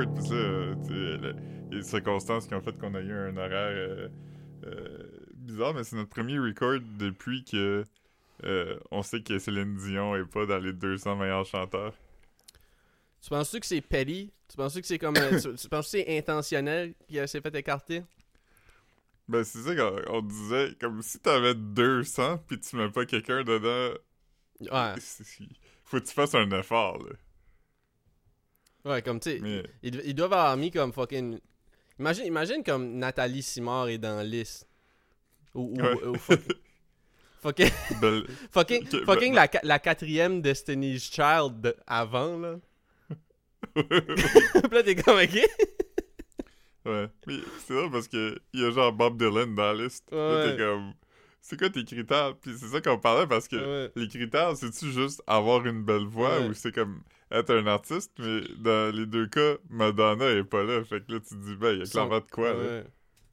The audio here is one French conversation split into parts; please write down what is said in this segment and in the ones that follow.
record, pis ça, circonstances qui ont fait qu'on a eu un horaire euh, euh, bizarre, mais c'est notre premier record depuis que euh, on sait que Céline Dion est pas dans les 200 meilleurs chanteurs. Tu penses-tu que c'est petty? Tu penses-tu que c'est comme. tu, tu penses que c'est intentionnel qu'il s'est fait écarter? Ben, c'est ça qu'on on disait, comme si t'avais 200 pis tu mets pas quelqu'un dedans, Ouais. faut que tu fasses un effort, là. Ouais, comme tu sais. Mais, Ils, ils doivent avoir mis comme fucking. Imagine, imagine comme Nathalie Simard est dans liste. Ou. ou, Ouais. ou fuck- fucking. belle- Fucking, fucking ben- la, qua- la quatrième Destiny's Child de- avant, là. Puis là, t'es comme, ok? Ouais. Mais c'est drôle parce que il y a genre Bob Dylan dans la liste. Là, Ouais. t'es comme. C'est quoi tes critères? Puis c'est ça qu'on parlait parce que Ouais. les critères, c'est-tu juste avoir une belle voix Ouais. ou c'est comme être un artiste? Mais dans les deux cas, Madonna est pas là. Fait que là, tu te dis, ben, il y a clairement de quoi, là. Ils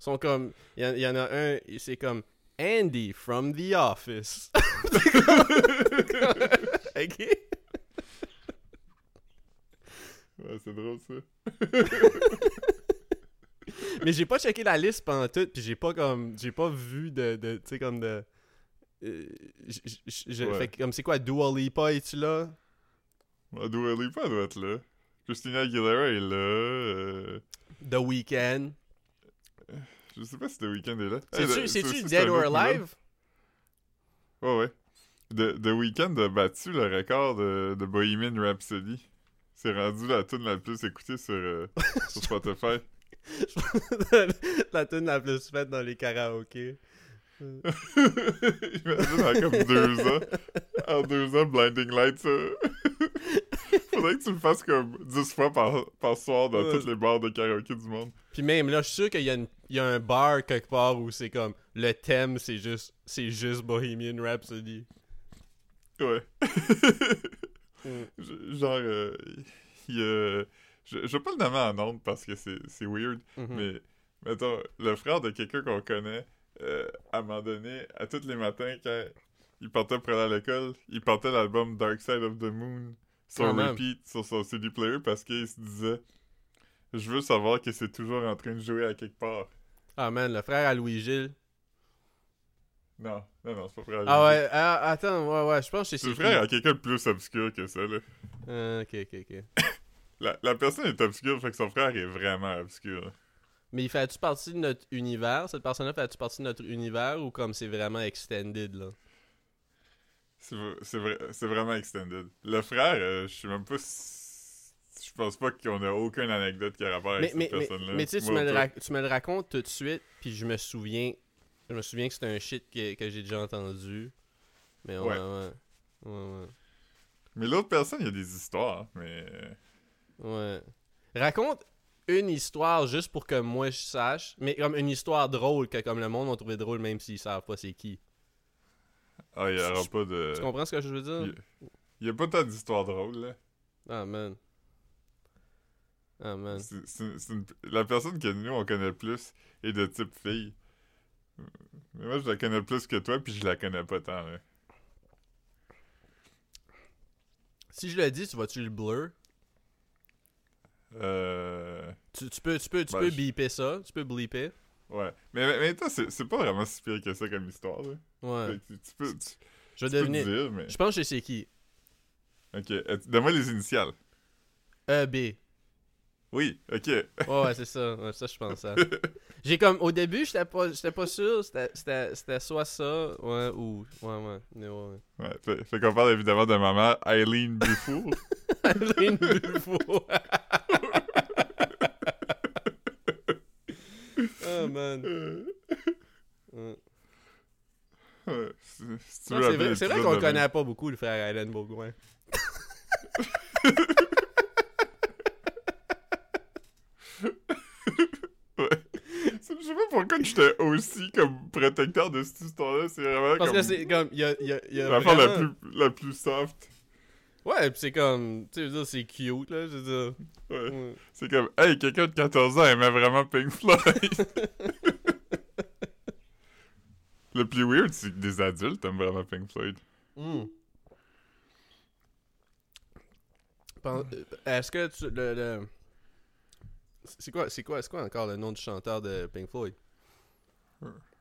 sont comme. Il y, y en a un, c'est comme Andy from The Office. ok? Ouais, c'est drôle, ça. Mais j'ai pas checké la liste pendant tout, puis j'ai pas comme. J'ai pas vu de. de tu sais, comme de. euh, j- j- j- je- Ouais. Fait comme c'est quoi, Dua Lipa, es-tu là? Ouais, Dua Lipa doit être là? Christina Aguilera est là. euh, The Weeknd. Je sais pas si The Weeknd est là. C'est-tu c'est Dead or Alive? Ouais, ouais. The, The Weeknd a battu le record de, de Bohemian Rhapsody. C'est rendu la tune la plus écoutée sur, euh, sur Spotify. la tune la plus faite dans les karaokés. Imagine en comme deux ans. En deux ans, Blinding Lights. euh, Faudrait que tu le fasses comme 10 fois par, par soir dans Ouais. toutes les bars de karaoké du monde. Puis même là, je suis sûr qu'il y, a une- il y a un bar quelque part où c'est comme le thème, c'est juste c'est juste Bohemian Rhapsody. Ouais. Mm. Genre, euh, il y a... Je, je vais pas le nommer en ondes parce que c'est c'est weird, Mhm. mais mettons, le frère de quelqu'un qu'on connaît, euh, à un moment donné, à tous les matins, quand il partait pour aller à l'école, il portait l'album Dark Side of the Moon Quand même. repeat sur son CD player parce qu'il se disait Je veux savoir que c'est toujours en train de jouer à quelque part. Ah man, le frère à Louis-Gilles. Non, non, non, c'est pas frère. à Ah lui. ouais, ah, attends, ouais, ouais, je pense que C'est c'est le frère à quelqu'un de plus obscur que ça, là. Ah, ok, ok, ok. La, la personne est obscure, fait que son frère est vraiment obscur. Mais il fait-tu partie de notre univers? Cette personne-là fait-tu partie de notre univers ou comme c'est vraiment extended là? C'est vrai- c'est vraiment extended. Le frère, euh, je sais même pas. Je pense pas qu'on a aucune anecdote qui a rapport avec Mais, cette mais, personne-là. mais tu sais, tu Moi, me, tu me le racontes tout de suite, puis je me souviens. Je me souviens que c'est un shit que, que j'ai déjà entendu. Mais ouais, Ouais. ouais. Ouais, ouais. Mais l'autre personne, il y a des histoires, mais... Ouais. Raconte une histoire juste pour que moi je sache, mais comme une histoire drôle que comme le monde va trouver drôle même s'ils savent pas c'est qui. Ah, il y aura pas de... Tu comprends ce que je veux dire? Il y a pas tant d'histoires drôles, là. Ah man. Ah man. Une- La personne que nous, on connaît plus est de type fille. Mais moi, je la connais plus que toi, puis je la connais pas tant, là. Si je le dis, tu vas-tu le blur? Euh... Tu, tu peux, tu peux, tu Ben, peux je- ça, tu peux bleeper. Ouais. Mais, mais, mais toi, c'est c'est pas vraiment si pire que ça comme histoire, là. Ouais. Fait Tu, tu peux... Tu, Je vais deviner. dire, mais... Je pense que sais qui. Ok, donne-moi les initiales. E, B. Oui, ok. Ouais, ouais, c'est ça. Ouais, ça, je pense ça. J'ai comme, au début, j'étais pas, j'étais pas sûr. C'était, soit ça, ouais, ou. Ouais, ouais. ouais, ouais. Ouais, fait, fait qu'on parle évidemment de maman Eileen Dufour. Aline Buffo. oh man. Euh, Ouais. ouais, c'est vrai, vrai qu'on connaît pas beaucoup, le frère Alan Bourgoin. Je sais pas pourquoi j'étais aussi comme protecteur de cette histoire-là. C'est vraiment Parce comme que c'est comme. Il y a, il y a, il y a l'affaire la vraiment- plus, la plus soft. Ouais, pis c'est comme. Tu sais, je veux dire, c'est cute, là. Je veux dire. Ouais. Ouais. C'est comme, hey, quelqu'un de 14 ans aimait vraiment Pink Floyd. Le plus weird, c'est que des adultes aiment vraiment Pink Floyd. Euh, Est-ce que tu. Le, le- C'est quoi, c'est quoi, c'est quoi encore le nom du chanteur de Pink Floyd?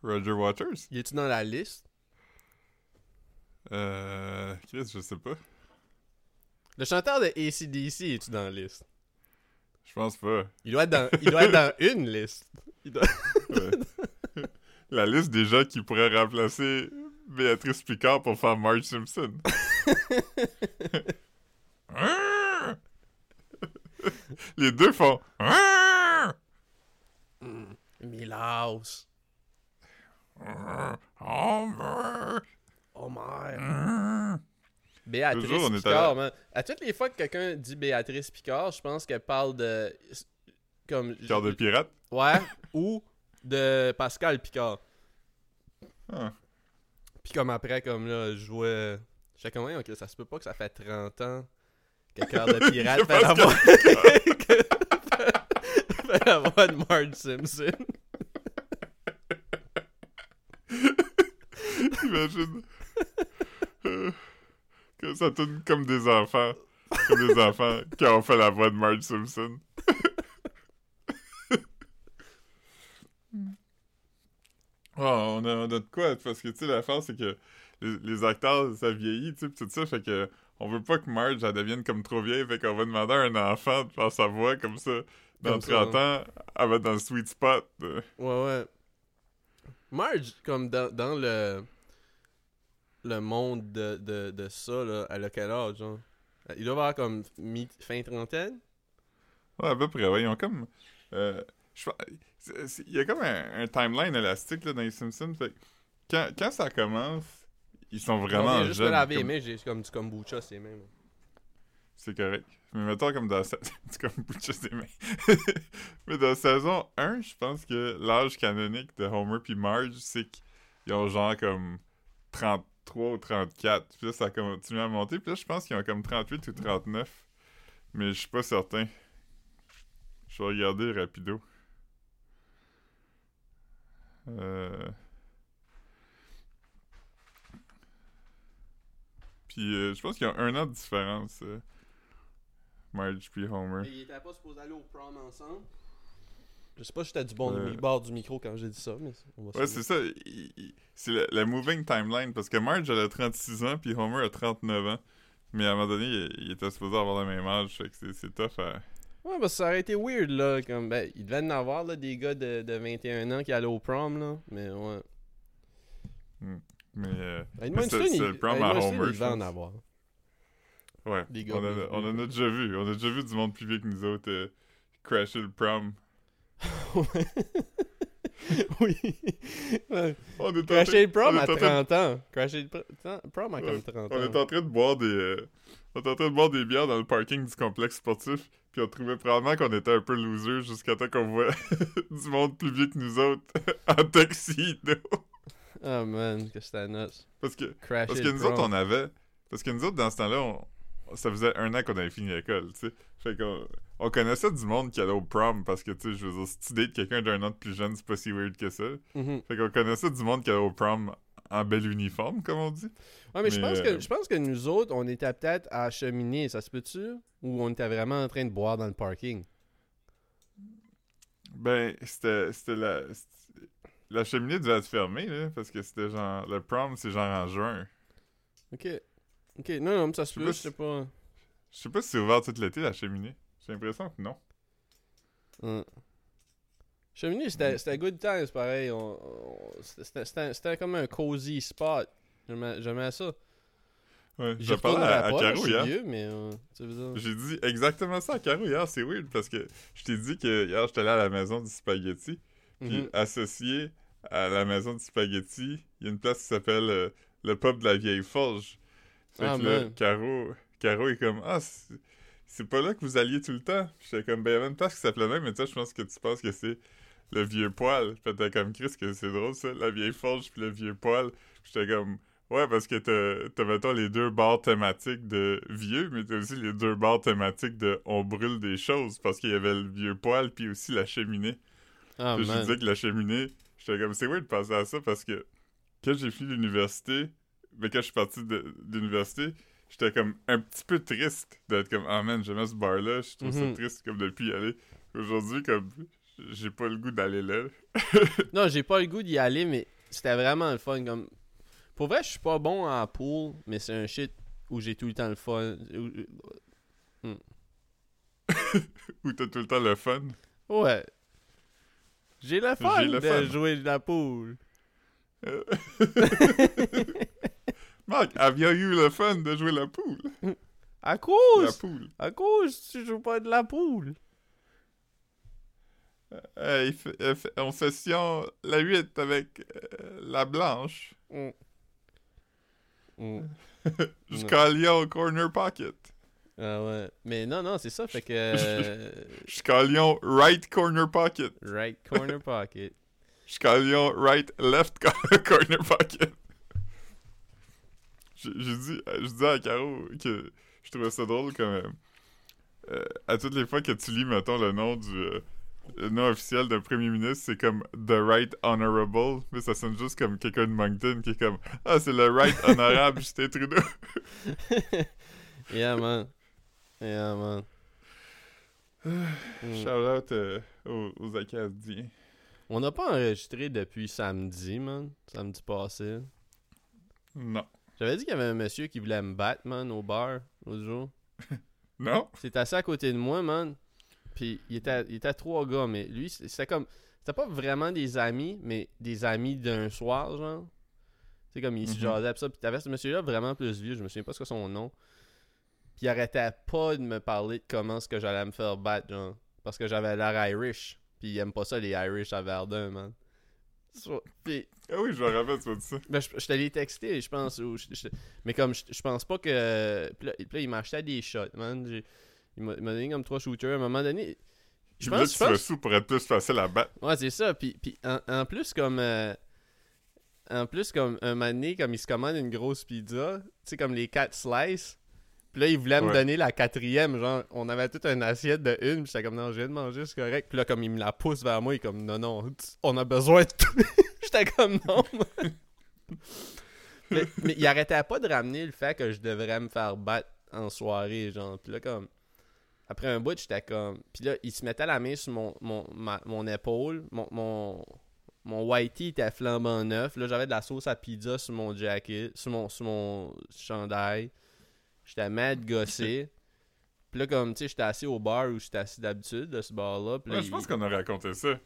Roger Waters? Il est-tu dans la liste? Euh. Chris, je sais pas. Le chanteur de ACDC est-tu dans la liste? Je pense pas. Il doit être dans, il doit être dans une liste. Il doit- Ouais. La liste des gens qui pourraient remplacer Béatrice Picard pour faire Marge Simpson. Les deux font. Milhouse. Homer. Oh my. Béatrice Picard, à- man. À toutes les fois que quelqu'un dit Béatrice Picard, je pense qu'elle parle de. Comme. De pirate? Ouais, ou de Pascal Picard. Ah. Puis comme après, comme là, je jouais. J'étais comme, ok, ça se peut pas que ça fait 30 ans que Cœur de Pirate Que fait la Pascal voix. fait la voix de Marge Simpson. Imagine. Que ça tourne comme des enfants. Comme des enfants qui ont fait la voix de Marge Simpson. Oh, on a, on a de quoi, parce que tu sais, l'affaire, c'est que les, les acteurs, ça vieillit, tu sais, pis tout ça, fait que on veut pas que Marge, elle devienne comme trop vieille, fait qu'on va demander à un enfant de faire sa voix comme ça. Dans Comme ça, 30 ans, elle va être dans le sweet spot. euh. Ouais, ouais. Marge, comme dans, dans le. Le monde de, de, de ça, là, a quel âge, genre? Il doit avoir comme mi- fin trentaine? Ouais, à peu près, ouais. Ils ont comme. euh, c'est- c'est- Il y a comme un, un timeline élastique là, dans les Simpsons. Fait quand, quand ça commence, ils sont On vraiment juste jeunes. laver les comme- mains, j'ai comme du kombucha, c'est même. C'est correct. Mais mettons comme dans. C'est comme boucher des mains. Mais dans saison 1, je pense que l'âge canonique de Homer puis Marge, c'est qu'ils ont genre comme 33 ou 34. Puis là, ça continue à monter. Puis là, je pense qu'ils ont comme 38 ou 39. Mais je suis pas certain. Je vais regarder rapido. Euh... Puis euh, je pense qu'il y a un an de différence. euh, Marge puis Homer. Ils étaient pas supposés aller au prom ensemble. Je sais pas si j'étais du bon Euh. bord du micro quand j'ai dit ça, mais on va Ouais, c'est ça. C'est la, la moving timeline. Parce que Marge, elle a 36 ans, puis Homer a 39 ans. Mais à un moment donné, il, il était supposé avoir le même âge. Fait que c'est- tough à... Ouais, parce que ça aurait été weird, là. Comme, ben, il devait en avoir, là, des gars de, de 21 ans qui allaient au prom, là. Mais ouais. Mais euh, Mais c'est- le prom à Homer, il en avoir. ouais, Des gars on, a, on en a déjà vu. On a déjà vu du monde plus vieux que nous autres euh, crasher le prom. oui. On est Crasher le prom on à est en train- 30 ans. Crasher le pr- prom à comme Ouais, 30 On ans. est en train de boire des... euh, on est en train de boire des bières dans le parking du complexe sportif. Puis on trouvait probablement qu'on était un peu losers jusqu'à temps qu'on voit du monde plus vieux que nous autres en tuxedo. Oh man, que c'était nuts. Parce que Crasher Parce que nous autres, on avait. Parce que nous autres, dans ce temps-là, on- ça faisait un an qu'on avait fini l'école, tu sais. Fait qu'on on connaissait du monde qui allait au prom parce que, tu sais, je veux dire, si tu dates quelqu'un d'un an de plus jeune, c'est pas si weird que ça. Mhm. Fait qu'on connaissait du monde qui allait au prom en bel uniforme, comme on dit. Ouais, mais, je, pense euh, que, je pense que nous autres, on était peut-être à cheminer, ça se peut-tu? Ou on était vraiment en train de boire dans le parking? Ben, c'était la. La cheminée devait être fermée, là, parce que c'était genre. Le prom, c'est genre en juin. Ok. Ok, non, non, mais ça se peut, je sais pas. Je sais pas si c'est ouvert tout l'été, la cheminée. J'ai l'impression que non? Hein. Cheminée, c'était c'était good times, pareil. C'était- comme un cozy spot. J'aimais ça. Ouais, j'ai parlé à, Caro hier. vieux, mais euh. J'ai dit exactement ça à Caro hier, c'est weird parce que je t'ai dit que hier j'étais allé à la maison du spaghetti, puis Mhm. associé à la maison du spaghetti, il y a une place qui s'appelle euh, le pub de la vieille forge. Fait Ah, que là. Caro, Caro est comme Ah, c'est pas là que vous alliez tout le temps. J'étais comme Ben, il y avait une place qui s'appelait même, mais toi, je pense que tu penses que c'est le vieux poil. Puis t'es comme Chris, que c'est drôle ça, la vieille forge puis le vieux poil. Puis j'étais comme Ouais, parce que t'as, mettons, les deux bars thématiques de vieux, mais t'as aussi les deux bars thématiques de on brûle des choses, parce qu'il y avait le vieux poil, puis aussi la cheminée. Ah, Puis je disais que la cheminée, j'étais comme, c'est weird de penser à ça, parce que quand j'ai fini l'université, mais quand je suis parti de, de l'université, j'étais comme un petit peu triste d'être comme, ah man, j'aimais ce bar-là, je trouve Mhm. ça triste comme depuis y aller. aujourd'hui, comme, j'ai pas le goût d'aller là. Non, j'ai pas le goût d'y aller, mais c'était vraiment le fun. Comme... Pour vrai, je suis pas bon en pool, mais c'est un shit où j'ai tout le temps le fun. Où- Où t'as tout le temps le fun? Ouais. J'ai le fun le de fun. jouer de la poule. Euh. Marc, avions eu le fun de jouer la poule? À La cause! poule. À cause, tu joues pas de la poule. F- euh, f- on session la 8 avec euh, la blanche. Mm. Mm. Jusqu'à Lyon Corner Pocket. Ah ouais. Mais non, non, c'est ça, fait que... euh, Jusqu'à Lyon Right Corner Pocket. right corner pocket. Jusqu'à Lyon Right Left co- Corner Pocket. J'ai dit, euh, je dis à Caro que je trouvais ça drôle comme euh, euh, à toutes les fois que tu lis, mettons, le nom du euh, le nom officiel d'un premier ministre, c'est comme The Right Honorable, mais ça sonne juste comme quelqu'un de Moncton qui est comme Ah, c'est le Right Honorable Justin Trudeau. yeah, man. Yeah, man. Shout out euh, aux, aux Acadiens. On n'a pas enregistré depuis samedi, man. Samedi passé. Non. J'avais dit qu'il y avait un monsieur qui voulait me battre, man, au bar, l'autre jour. Non? C'est assis à côté de moi, man. Puis il était, il était trois gars, mais lui, c'était comme. C'était pas vraiment des amis, mais des amis d'un soir, genre. C'est comme il se Mhm. jasait pis ça. Puis t'avais ce monsieur-là vraiment plus vieux, je me souviens pas ce que son nom. Puis il arrêtait pas de me parler de comment ce que j'allais me faire battre, genre. Parce que j'avais l'air Irish. Puis il aime pas ça, les Irish à Verdun, man. So- Ah oui, je me rappelle, tu m'as dit ça. ben, je, je te l'ai texté, je pense. ou je- je- mais comme, je, je pense pas que. Puis là, puis là, il m'achetait des shots, man. Il m'a donné comme trois shooters. À un moment donné, je pense. que pense sous pour être plus facile à battre. ouais, c'est ça. Puis, puis en, en plus, comme. euh, en plus, comme un moment donné, comme il se commande une grosse pizza, tu sais, comme les quatre slices. Puis là, il voulait me Ouais. donner la quatrième. Genre, on avait toute une assiette de une. Puis j'étais comme, non, je viens de manger, c'est correct. Puis là, comme il me la pousse vers moi, il est comme, non, non, on a besoin de tout. j'étais comme, non. mais, mais il arrêtait pas de ramener le fait que je devrais me faire battre en soirée, genre. Puis là, comme, après un bout, j'étais comme. Puis là, il se mettait la main sur mon, mon, ma- mon épaule. Mon, mon, mon whitey était flambant neuf. Là, j'avais de la sauce à pizza sur mon jacket, sur mon, sur mon chandail. J'étais mad gossé. Puis là, comme, tu sais, j'étais assis au bar où j'étais assis d'habitude, de ce bar-là. Ouais, je il- pense qu'on a raconté ça.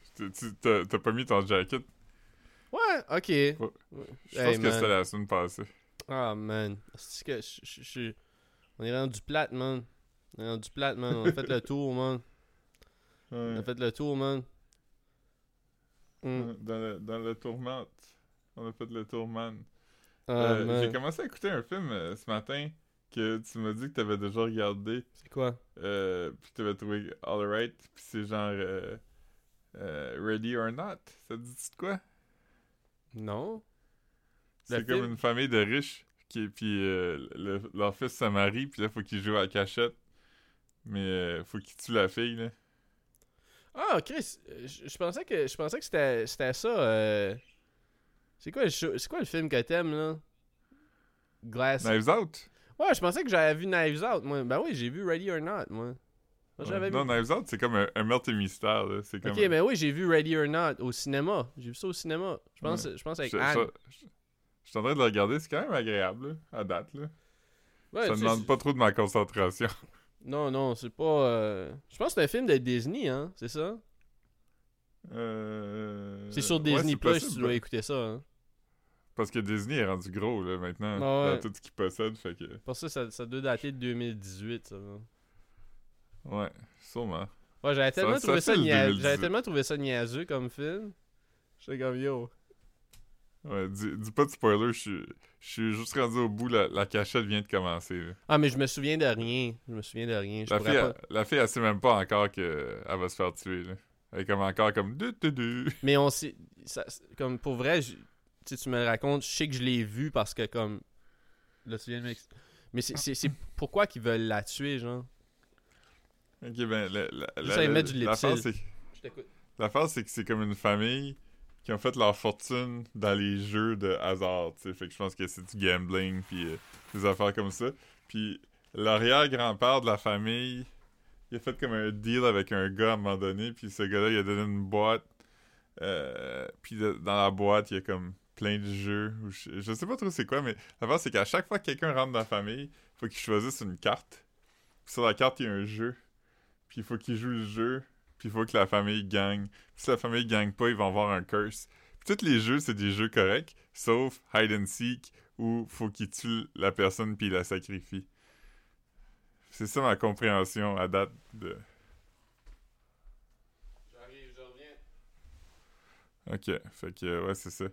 T'as pas mis ton jacket? Ouais, ok. Je Hey, pense que man. c'était la semaine passée. Ah, man. C'est que je- On est rendu plate, man. On est rendu plate, man. On a fait le tour, man. On a fait le tour, man. Mm. Dans, le, dans le tourmente. On a fait le tourment. Ah, Euh, man. J'ai commencé à écouter un film euh, ce matin que tu m'as dit que t'avais déjà regardé. C'est quoi? Euh, puis t'avais trouvé alright. Puis c'est genre euh, euh, Ready or Not. Ça te dit de quoi? Non? C'est comme film? une famille de riches. Qui, puis euh, le- leur fils se marie. Puis là, faut qu'il joue à la cachette. Mais faut qu'il tue la fille. Là. Ah, Chris, je pensais que je pensais que c'était ça. C'est quoi, quoi le film que t'aimes, là? Glass. Knives Out? Ouais, je pensais que j'avais vu Knives Out, moi. Ben oui, j'ai vu Ready or Not, moi. Moi, j'avais non, vu. Knives Out, c'est comme un, un meurtre et mystère. Là. C'est comme Ok, mais oui, j'ai vu Ready or Not au cinéma. J'ai vu ça au cinéma. Je pense, je pense avec Je, Anne. je- je- je suis en train de le regarder, c'est quand même agréable, là, à date. Là. Ouais, ça sais, demande pas trop de ma concentration. Non, non, c'est pas. euh, Je pense que c'est un film de Disney, hein, c'est ça? Euh... C'est sur Disney Plus, possible, tu dois écouter ça, hein. Parce que Disney est rendu gros là, maintenant, Ouais. dans tout ce qu'il possède. Fait que, Pour ça, ça, ça doit dater de 2018, ça. là. ouais, sûrement. Ouais, j'avais tellement, ça ça nia- 2018. j'avais tellement trouvé ça niaiseux comme film. J'étais comme yo. Ouais, dis, dis pas de spoiler, je suis- je suis juste rendu au bout, la, la cachette vient de commencer. là. Ah, mais je me souviens de rien. Je me souviens de rien. Je La, fille, pas... elle, la fille, elle sait même pas encore qu'elle va se faire tuer. Là. Elle est comme encore comme... Du, du, du. Mais on sait. ça- comme pour vrai, je- tu sais, tu me le racontes, je sais que je l'ai vu parce que comme. Là, tu viens de Mais c'est- c'est c'est pourquoi qu'ils veulent la tuer, genre? Ok, ben, la, la, Juste la, la- du l'affaire, Lipsil. c'est Je t'écoute. L'affaire, c'est que c'est comme une famille qui ont fait leur fortune dans les jeux de hasard, tu sais. Fait que je pense que c'est du gambling, puis euh, des affaires comme ça. Puis l'arrière-grand-père de la famille il a fait comme un deal avec un gars à un moment donné, puis ce gars-là, il a donné une boîte. Euh, puis de- dans la boîte, il y a comme plein de jeux. ou Je, je sais pas trop c'est quoi, mais l'affaire, c'est qu'à chaque fois que quelqu'un rentre dans la famille, il faut qu'il choisisse une carte. Puis sur la carte, il y a un jeu. Puis il faut qu'il joue le jeu. Puis il faut que la famille gagne. Puis si la famille gagne pas, ils vont avoir un curse. Puis tous les jeux, c'est des jeux corrects, sauf hide and seek, où faut qu'il tue la personne puis il la sacrifie. C'est ça ma compréhension à date de. J'arrive, je reviens. Ok, fait que ouais, c'est ça.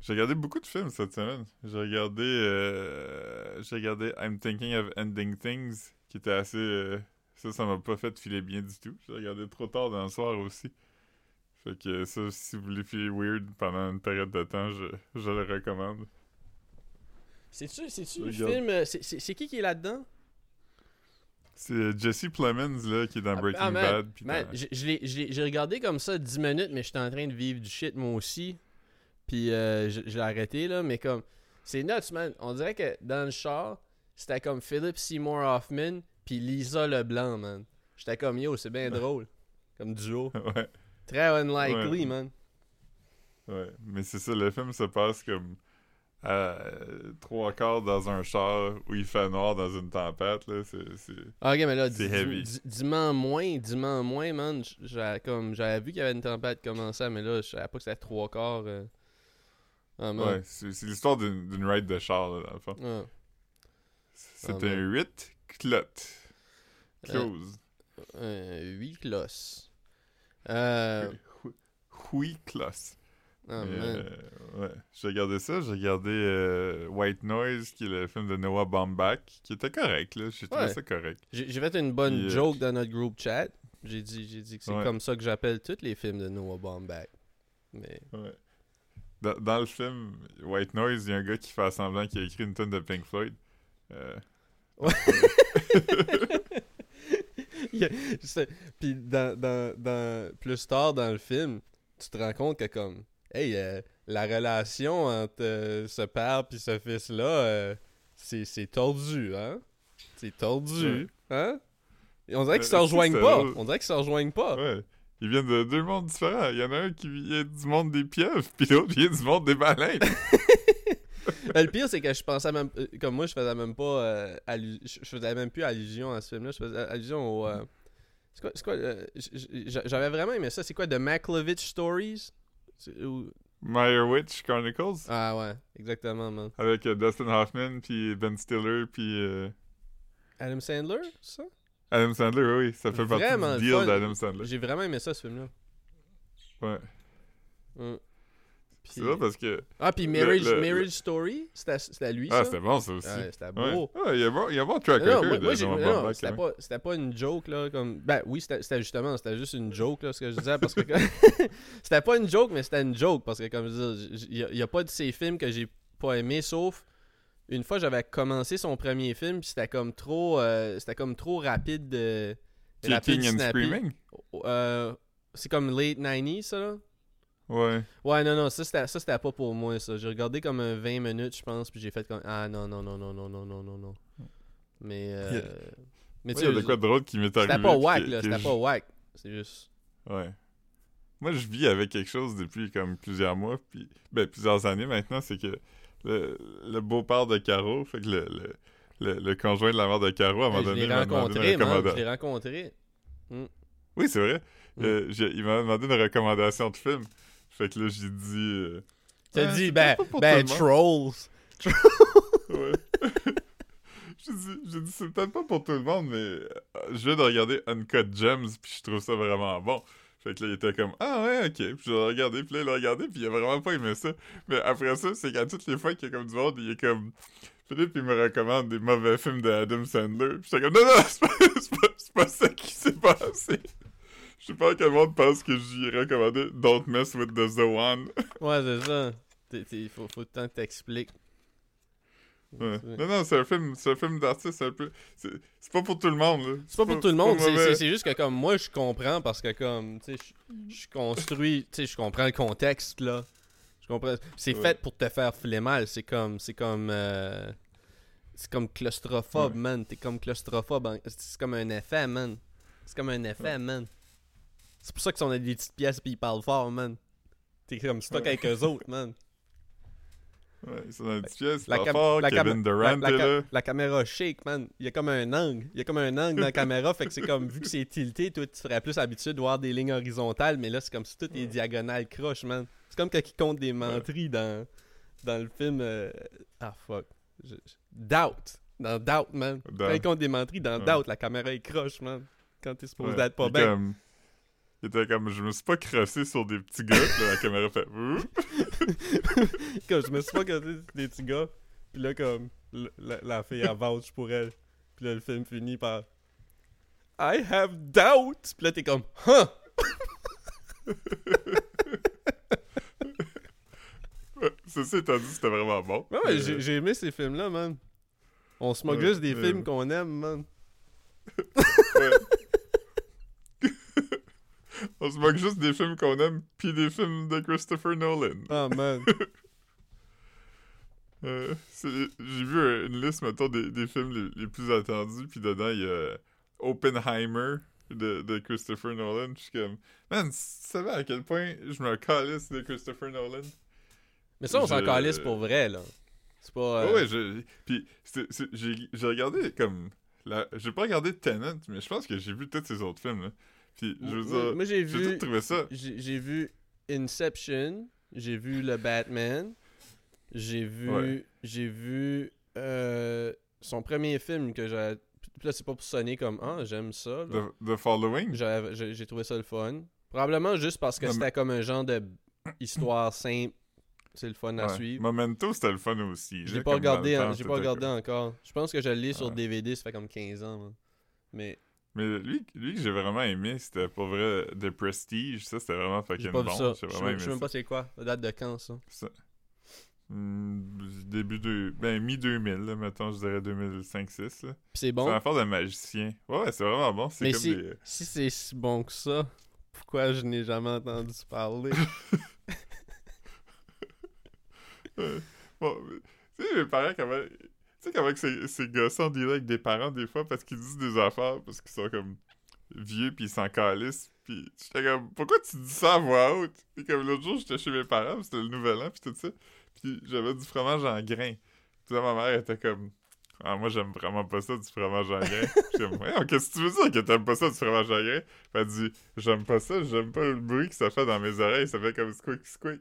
J'ai regardé beaucoup de films cette semaine. J'ai regardé, euh, j'ai regardé I'm Thinking of Ending Things, qui était assez, euh, ça, ça m'a pas fait filer bien du tout. J'ai regardé trop tard dans le soir aussi. Fait que ça, si vous voulez filer weird pendant une période de temps, je, je le recommande. C'est-tu, c'est-tu le film. euh, C'est, qui qui est là-dedans? C'est Jesse Plemons là qui est dans Ah, Breaking ah, man, Bad. Man, dans- j'ai regardé comme ça 10 minutes, mais j'étais en train de vivre du shit moi aussi. Puis euh, je, je l'ai arrêté là, mais comme. C'est nuts, man. On dirait que dans le char, c'était comme Philip Seymour Hoffman, puis Lisa Leblanc, man. J'étais comme yo, c'est bien drôle. Comme duo. ouais, Très unlikely, Ouais. man. ouais. Mais c'est ça, le film se passe comme à trois quarts dans un char où il fait noir dans une tempête là. C'est. Ah, ok, mais là, dis-moi moins, dis-moi moins, man. J'avais comme j'avais vu qu'il y avait une tempête commencer, mais là, je savais pas que c'était trois quarts. euh. Ah. Ouais, c'est, c'est l'histoire d'une, ride de char là, dans le fond. Ah. C'était Ah, un 8 clotte. Close. Euh, 8 closses. Euh, Oui, ah, Mais, man. euh, ouais. J'ai regardé ça, j'ai regardé euh, White Noise, qui est le film de Noah Baumbach, qui était correct, là. J'ai trouvé Ouais. ça correct. J'ai fait une bonne Puis, euh, joke dans notre groupe chat. J'ai dit, j'ai dit que c'est Ouais. comme ça que j'appelle tous les films de Noah Baumbach. Mais. Ouais. Dans, dans le film White Noise, il y a un gars qui fait semblant qu'il a écrit une tonne de Pink Floyd. Euh, Ouais. A- Puis dans, dans, dans, plus tard dans le film, tu te rends compte que comme, hey, euh, la relation entre euh, ce père puis ce fils-là, euh, c'est tordu, hein? C'est tordu, hein? Et on dirait qu'ils se rejoignent pas. On dirait qu'ils se rejoignent pas. ouais. Ils viennent de deux mondes différents. Il y en a un qui vient du monde des pieuvres, puis l'autre vient du monde des baleines. Mais le pire, c'est que je pensais même. euh, Comme moi, je faisais même pas. euh, allu- je faisais même plus allusion à ce film-là. Je faisais allusion au. euh, c'est quoi. c'est quoi, euh, J'avais vraiment aimé ça. C'est quoi, The Maklovich Stories? Ou- Meyerowitz Chronicles, Ah ouais, exactement, man. avec Dustin Hoffman, puis Ben Stiller, puis Adam Sandler, ça? Adam Sandler, oui, oui, ça fait Vraiment partie du deal d'Adam Sandler. J'ai vraiment aimé ça, ce film-là. Ouais. Puis- C'est vrai parce que... Ah, puis le- Marriage, le- Marriage Story, c'était c'était lui, Ah, c'était bon, ça aussi. Ouais, c'était Ouais. beau. Ah, il y a bon, il y a bon track Non, record moi, moi, non, c'était hein. pas, c'était pas une joke, là, comme... Ben oui, c'était justement, c'était juste une joke, là, ce que je disais, parce que... c'était pas une joke, mais c'était une joke, parce que, comme je dis, il y, a- y a pas de ces films que j'ai pas aimé, sauf... Une fois, j'avais commencé son premier film, puis c'était comme trop... euh, c'était comme trop rapide de... rapide, and. Screaming? Euh, c'est comme late 90s, ça, là? Ouais. Ouais, non, non, ça c'était, ça c'était pas pour moi, ça. J'ai regardé comme un 20 minutes, je pense, puis j'ai fait comme Ah non, non, non, non, non, non, non, non, non. Mais, euh, Yeah. mais tu il y a sais, de quoi de drôle qui m'est arrivé. c'était pas whack, là, c'était pas whack. C'est juste. Ouais. Moi, je vis avec quelque chose depuis comme plusieurs mois, puis ben, plusieurs années maintenant, c'est que le, le beau-père de Caro, fait que le, le, le, le conjoint de la mère de Caro, à un moment Hey, je donné, l'ai m'a demandé une. Je recommandation. l'ai rencontré. Oui, c'est vrai. Mm. Euh, il m'a demandé une recommandation de film. Fait que là, j'ai dit... euh, T'as dit, ben, ben, le Trolls. Ouais. j'ai dit, dit, c'est peut-être pas pour tout le monde, mais euh, je viens de regarder Uncut Gems, puis je trouve ça vraiment bon. Fait que là, il était comme, ah ouais, ok. Puis je l'ai regardé, puis là, il l'a regardé, puis il a vraiment pas aimé ça. Mais après ça, c'est qu'à toutes les fois qu'il y a comme du monde, il est comme, Philippe, il me recommande des mauvais films de Adam Sandler. Puis j'étais comme, non, non, c'est pas, pas, ça qui s'est passé. Je sais pas à quel monde pense que j'y ai recommandé Don't Mess with the Zoan. Ouais, c'est ça. T'es- faut, faut le temps que t'expliques. Ouais. Non, non, c'est un film, c'est un film d'artiste un peu. C'est c'est pas pour tout le monde, là. C'est pas pour tout le monde, c'est- juste que comme moi je comprends parce que comme tu sais je- construit, tu sais je comprends le contexte là. Je comprends c'est Ouais. fait pour te faire filer mal, c'est comme c'est comme euh, c'est comme claustrophobe Ouais. man, t'es comme claustrophobe, en- c'est comme un effet man. C'est comme un effet, man. C'est pour ça qu'ils sont dans des petites pièces pis ils parlent fort, man. T'es comme stock Ouais. avec eux autres, man. Ouais, c'est dans une pièce, La fort, la cam- Kevin La, Durant la est ca- là. la caméra shake, man. Il y a comme un angle. Il y a comme un angle dans la caméra. Fait que c'est comme, vu que c'est tilté, toi, tu serais plus habitué de voir des lignes horizontales. Mais là, c'est comme si tout est diagonale croche, man. C'est comme quand ils comptent des menteries dans, dans le film. euh, Ah, fuck. Je- Doubt. Dans Doubt, man. Dans- Quand ils comptent des menteries, dans Ouais. Doubt, la caméra est croche, man. Quand t'es supposé d'être pas bien. comme- Il était comme, je me suis pas crossé sur des petits gars, puis là, la caméra fait. Comme je me suis pas côté des petits gars. Puis là, comme, la, la fille, elle vouch pour elle. Puis là, le film finit par I have doubt. Puis là, t'es comme, huh! Ceci étant dit, c'était vraiment bon. Ouais, ouais, Euh, j'ai aimé ces films-là, man. On se moque Ouais, juste des euh, films qu'on aime, man. ouais. On se moque juste des films qu'on aime, puis des films de Christopher Nolan. Ah, man. Euh, J'ai vu une liste, mettons, des, des films les, les plus attendus, puis dedans, il y a Oppenheimer de, de Christopher Nolan. Je suis comme, man, tu savais à quel point je me calisse de Christopher Nolan? Mais ça, on s'en calisse pour vrai, là. C'est pas. Euh, ouais, je... Puis, j'ai j'ai regardé comme... La... J'ai pas regardé Tenet, mais je pense que j'ai vu tous ces autres films, là. Puis, je veux moi, dire, moi, j'ai vu. tout trouvé ça... J'ai vu Inception, j'ai vu le Batman, j'ai vu Ouais. j'ai vu euh, son premier film que j'ai là c'est pas pour sonner comme ah j'aime ça. The, The Following? J'ai trouvé ça le fun. Probablement juste parce que mais- c'était comme un genre de histoire simple, c'est le fun à suivre. Memento, c'était le fun aussi. J'ai pas regardé j'ai pas regardé encore. Je pense que je l'ai sur. DVD, ça fait comme 15 ans. man. Mais Mais lui, lui que j'ai vraiment aimé, c'était pour vrai The Prestige. Ça, c'était vraiment fucking pas bon. ça. J'ai Je vraiment sais aimé je sais même pas c'est quoi, la date de quand ça? Ça. Hmm, début de... Ben, mi-2000, là, mettons, je dirais 2005-6, là. Puis c'est C'est bon. une affaire de magicien. Ouais, ouais, c'est vraiment bon. C'est comme si, des... si c'est si bon que ça, pourquoi je n'ai jamais entendu parler? Bon, tu sais, mes parents. Tu sais comment c'est c'est gossant de avec des parents, des fois, parce qu'ils disent des affaires, parce qu'ils sont comme vieux, puis ils s'en calissent, puis j'étais comme, pourquoi tu dis ça à voix haute? Puis comme l'autre jour, j'étais chez mes parents, puis c'était le nouvel an, puis tout ça, puis j'avais du fromage en grains. Puis ma mère était comme, ah, moi, j'aime vraiment pas ça, du fromage en grains. J'étais comme, ouais, qu'est-ce que tu veux dire que t'aimes pas ça, du fromage en grains? Puis elle dit, j'aime pas ça, j'aime pas le bruit que ça fait dans mes oreilles, ça fait comme squeak squeak.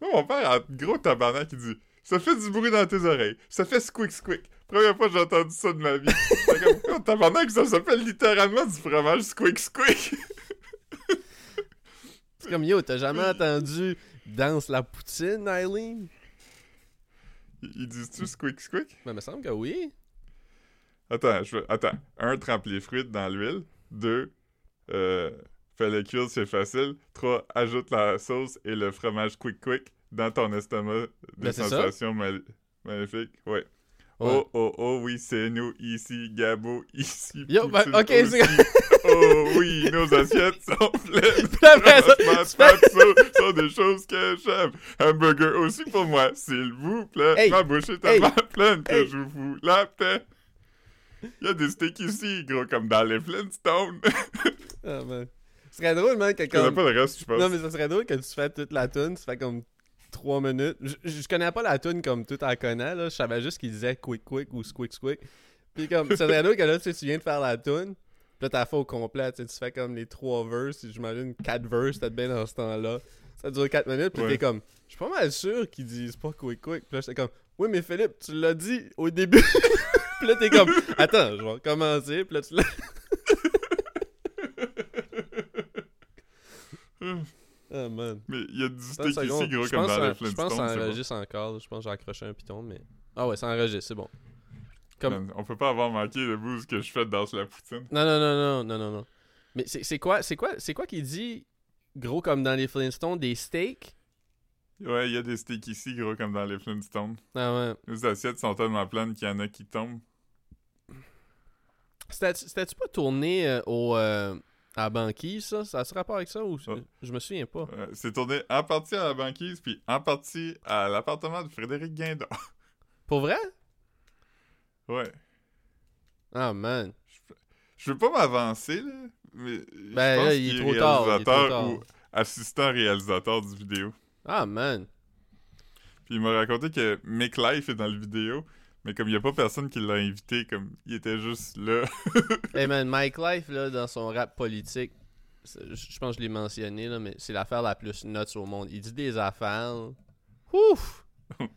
Là, mon père, en gros tabarnak, il dit Ça fait du bruit dans tes oreilles. Ça fait squeak squeak. Première fois que j'ai entendu ça de ma vie. Comme Oh, tabarnak, ça s'appelle littéralement du fromage squeak squeak. C'est comme yo, t'as jamais entendu Danse la poutine, Eileen? Ils disent-tu squeak squeak? Ben, me semble que oui. Attends, je veux... Attends. Un, trempe les fruits dans l'huile. Deux, euh, fais-le cuire, c'est facile. Trois, ajoute la sauce et le fromage quick quick dans ton estomac. Des Ben, sensations mal- magnifiques. Ouais. Ouais. Oh, oh, oh, oui, c'est nous, ici, Gabo, ici. Yo, ben, ok, c'est-. Oh, oui, nos assiettes sont pleines. Tu fais- Spatzo sont des choses que j'aime. Hamburger aussi pour moi, s'il vous plaît. Hey, Ma bouche est hey, tellement pleine que hey. je vous fous la paix. Il y a des steaks ici, gros, comme dans les Flintstones. Ah, man. Ce serait drôle, man, que Je comme... pas le reste, je pense. Non, mais ça serait drôle que tu fais toute la tune, ça fait comme 3 minutes. Je, je connais pas la tune comme tout en connaît, là. Je savais juste qu'il disait quick quick ou squick squick. Puis comme, ça serait drôle que là, tu sais, tu viens de faire la tune, puis là, t'as fait au complet, tu sais, tu fais comme les 3 verses, j'imagine 4 verses, peut-être bien dans ce temps-là. Ça dure 4 minutes, puis Ouais. t'es comme, je suis pas mal sûr qu'ils disent pas quick quick. Puis là, j'étais comme, oui, mais Philippe, tu l'as dit au début. puis là, t'es comme, attends, je vais recommencer, puis là, tu l'as. Ah, man. Mais il y a du 30 steak ici, gros, comme pense dans les Je pense que Flintstones. ça bon. enregistre encore. Je pense que j'ai accroché un piton, mais. Ah ouais, ça enregistre, c'est bon. Comme... Man, On peut pas avoir manqué le boost que je fais dans la poutine. Non, non, non, non, non, non, non. Mais c'est quoi, c'est quoi, c'est quoi qui dit, gros comme dans les Flintstones, des steaks? Ouais, il y a des steaks ici, gros, comme dans les Flintstones. Ah ouais. Les assiettes sont tellement pleines qu'il y en a qui tombent. C'était- C'était-tu pas tourné euh, au, euh, à la banquise, ça? Ça a ce rapport avec ça ou Ah. je me souviens pas? Euh, c'est tourné en partie à la banquise, puis en partie à l'appartement de Frédéric Guindon. Pour vrai? ouais. Ah man. Je veux pas m'avancer, là, mais je Ben, pense là, il est trop tard, il est trop réalisateur tard. ou assistant réalisateur du vidéo. Ah, man. Puis il m'a raconté que Mick Life est dans le vidéo, mais comme il n'y a pas personne qui l'a invité, comme il était juste là. Hey, man, Mike Life, là, dans son rap politique, je pense que je l'ai mentionné, là, mais c'est l'affaire la plus nuts au monde. Il dit des affaires. Ouf! ouais,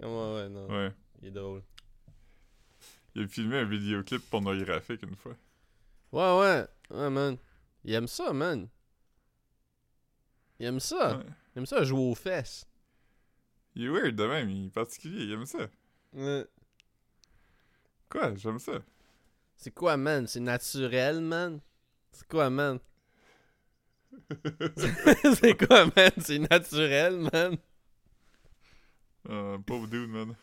ouais, non. ouais. Il est drôle. Il a filmé un vidéoclip pornographique une fois. Ouais, ouais. Ouais, man. Il aime ça, man. Il aime ça. Ouais. Il aime ça jouer aux fesses. Il est weird de même, il est particulier, il aime ça. Ouais. Quoi, j'aime ça. C'est quoi, man? C'est naturel, man? C'est quoi, man? c'est quoi, man? C'est naturel, man? Euh, pauvre dude, man.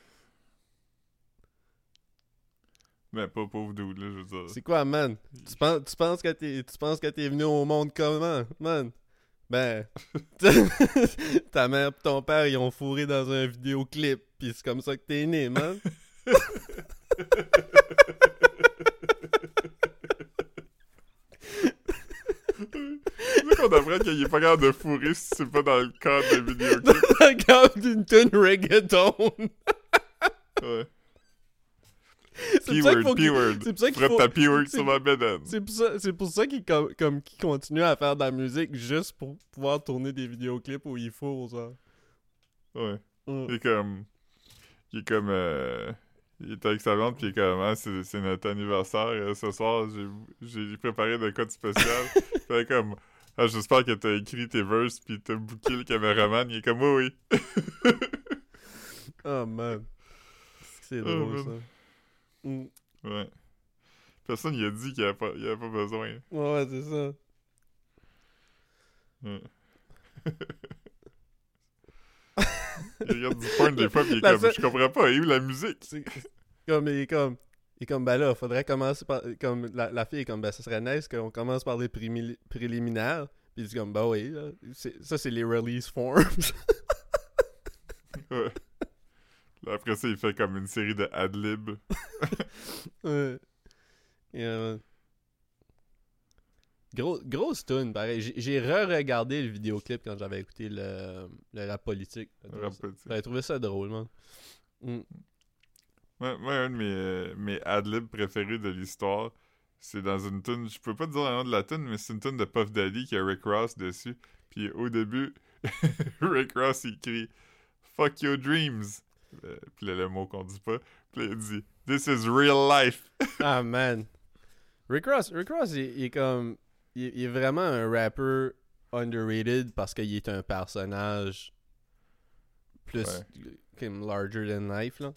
Ben, pas pauvre dude, là, je veux dire. C'est quoi, man? Tu penses, tu penses que t'es, tu penses que t'es venu au monde comment, man? Ben, ta mère et ton père, ils ont fourré dans un vidéoclip, pis c'est comme ça que t'es né, man. C'est qu'on apprend qu'il est pas capable de fourrer si c'est pas dans le cadre d'un vidéoclip. Regarde une tune reggaeton. Ouais. Ça P-word, P-word. c'est pour ça qu'il Frappe faut- ta P-word sur ma. C'est pour ça, pour ça qu'il com- comme qu'il continue à faire de la musique juste pour pouvoir tourner des vidéoclips où il faut, genre. Ouais. Mm. Il est comme. Il est comme. Euh... Il est avec sa blonde, puis comme. Ah, c'est notre anniversaire. ce soir, j'ai- préparé de quoi de spécial. est comme. Ah, j'espère que t'as écrit tes verses, puis t'as booké le caméraman. Il est comme, oui, oui. Oh man. C'est Oh, drôle ça. Mm. Ouais. Personne il a dit qu'il n'y avait, avait pas besoin. Ouais, ouais, c'est ça. Ouais. il regarde du porn des fois, puis il est comme, seule- je comprends pas, et où la musique? C'est comme il est comme il est comme ben là, faudrait commencer par comme la, la fille est comme ben ça serait nice qu'on commence par les préliminaires. Puis il dit comme ben oui, là, ça c'est les release forms. Ouais. Là, après ça, il fait comme une série de ad-lib. Ouais. Yeah, man. Gros, grosse tune, pareil. J'ai- re-regardé le vidéoclip quand j'avais écouté le, le rap politique. J'avais trouvé ça drôle, man. Mm. Moi, moi, un de mes, euh, mes ad-libs préférés de l'histoire, c'est dans une tune, je peux pas te dire le nom de la tune, mais c'est une tune de Puff Daddy qui a Rick Ross dessus. Puis au début, Rick Ross il crie Fuck your dreams. Euh, puis là, le mot qu'on dit pas. Puis il dit This is real life. Ah, man. Rick Ross, Rick Ross, il, il est comme... Il, il est vraiment un rapper underrated parce qu'il est un personnage plus comme larger than life, là.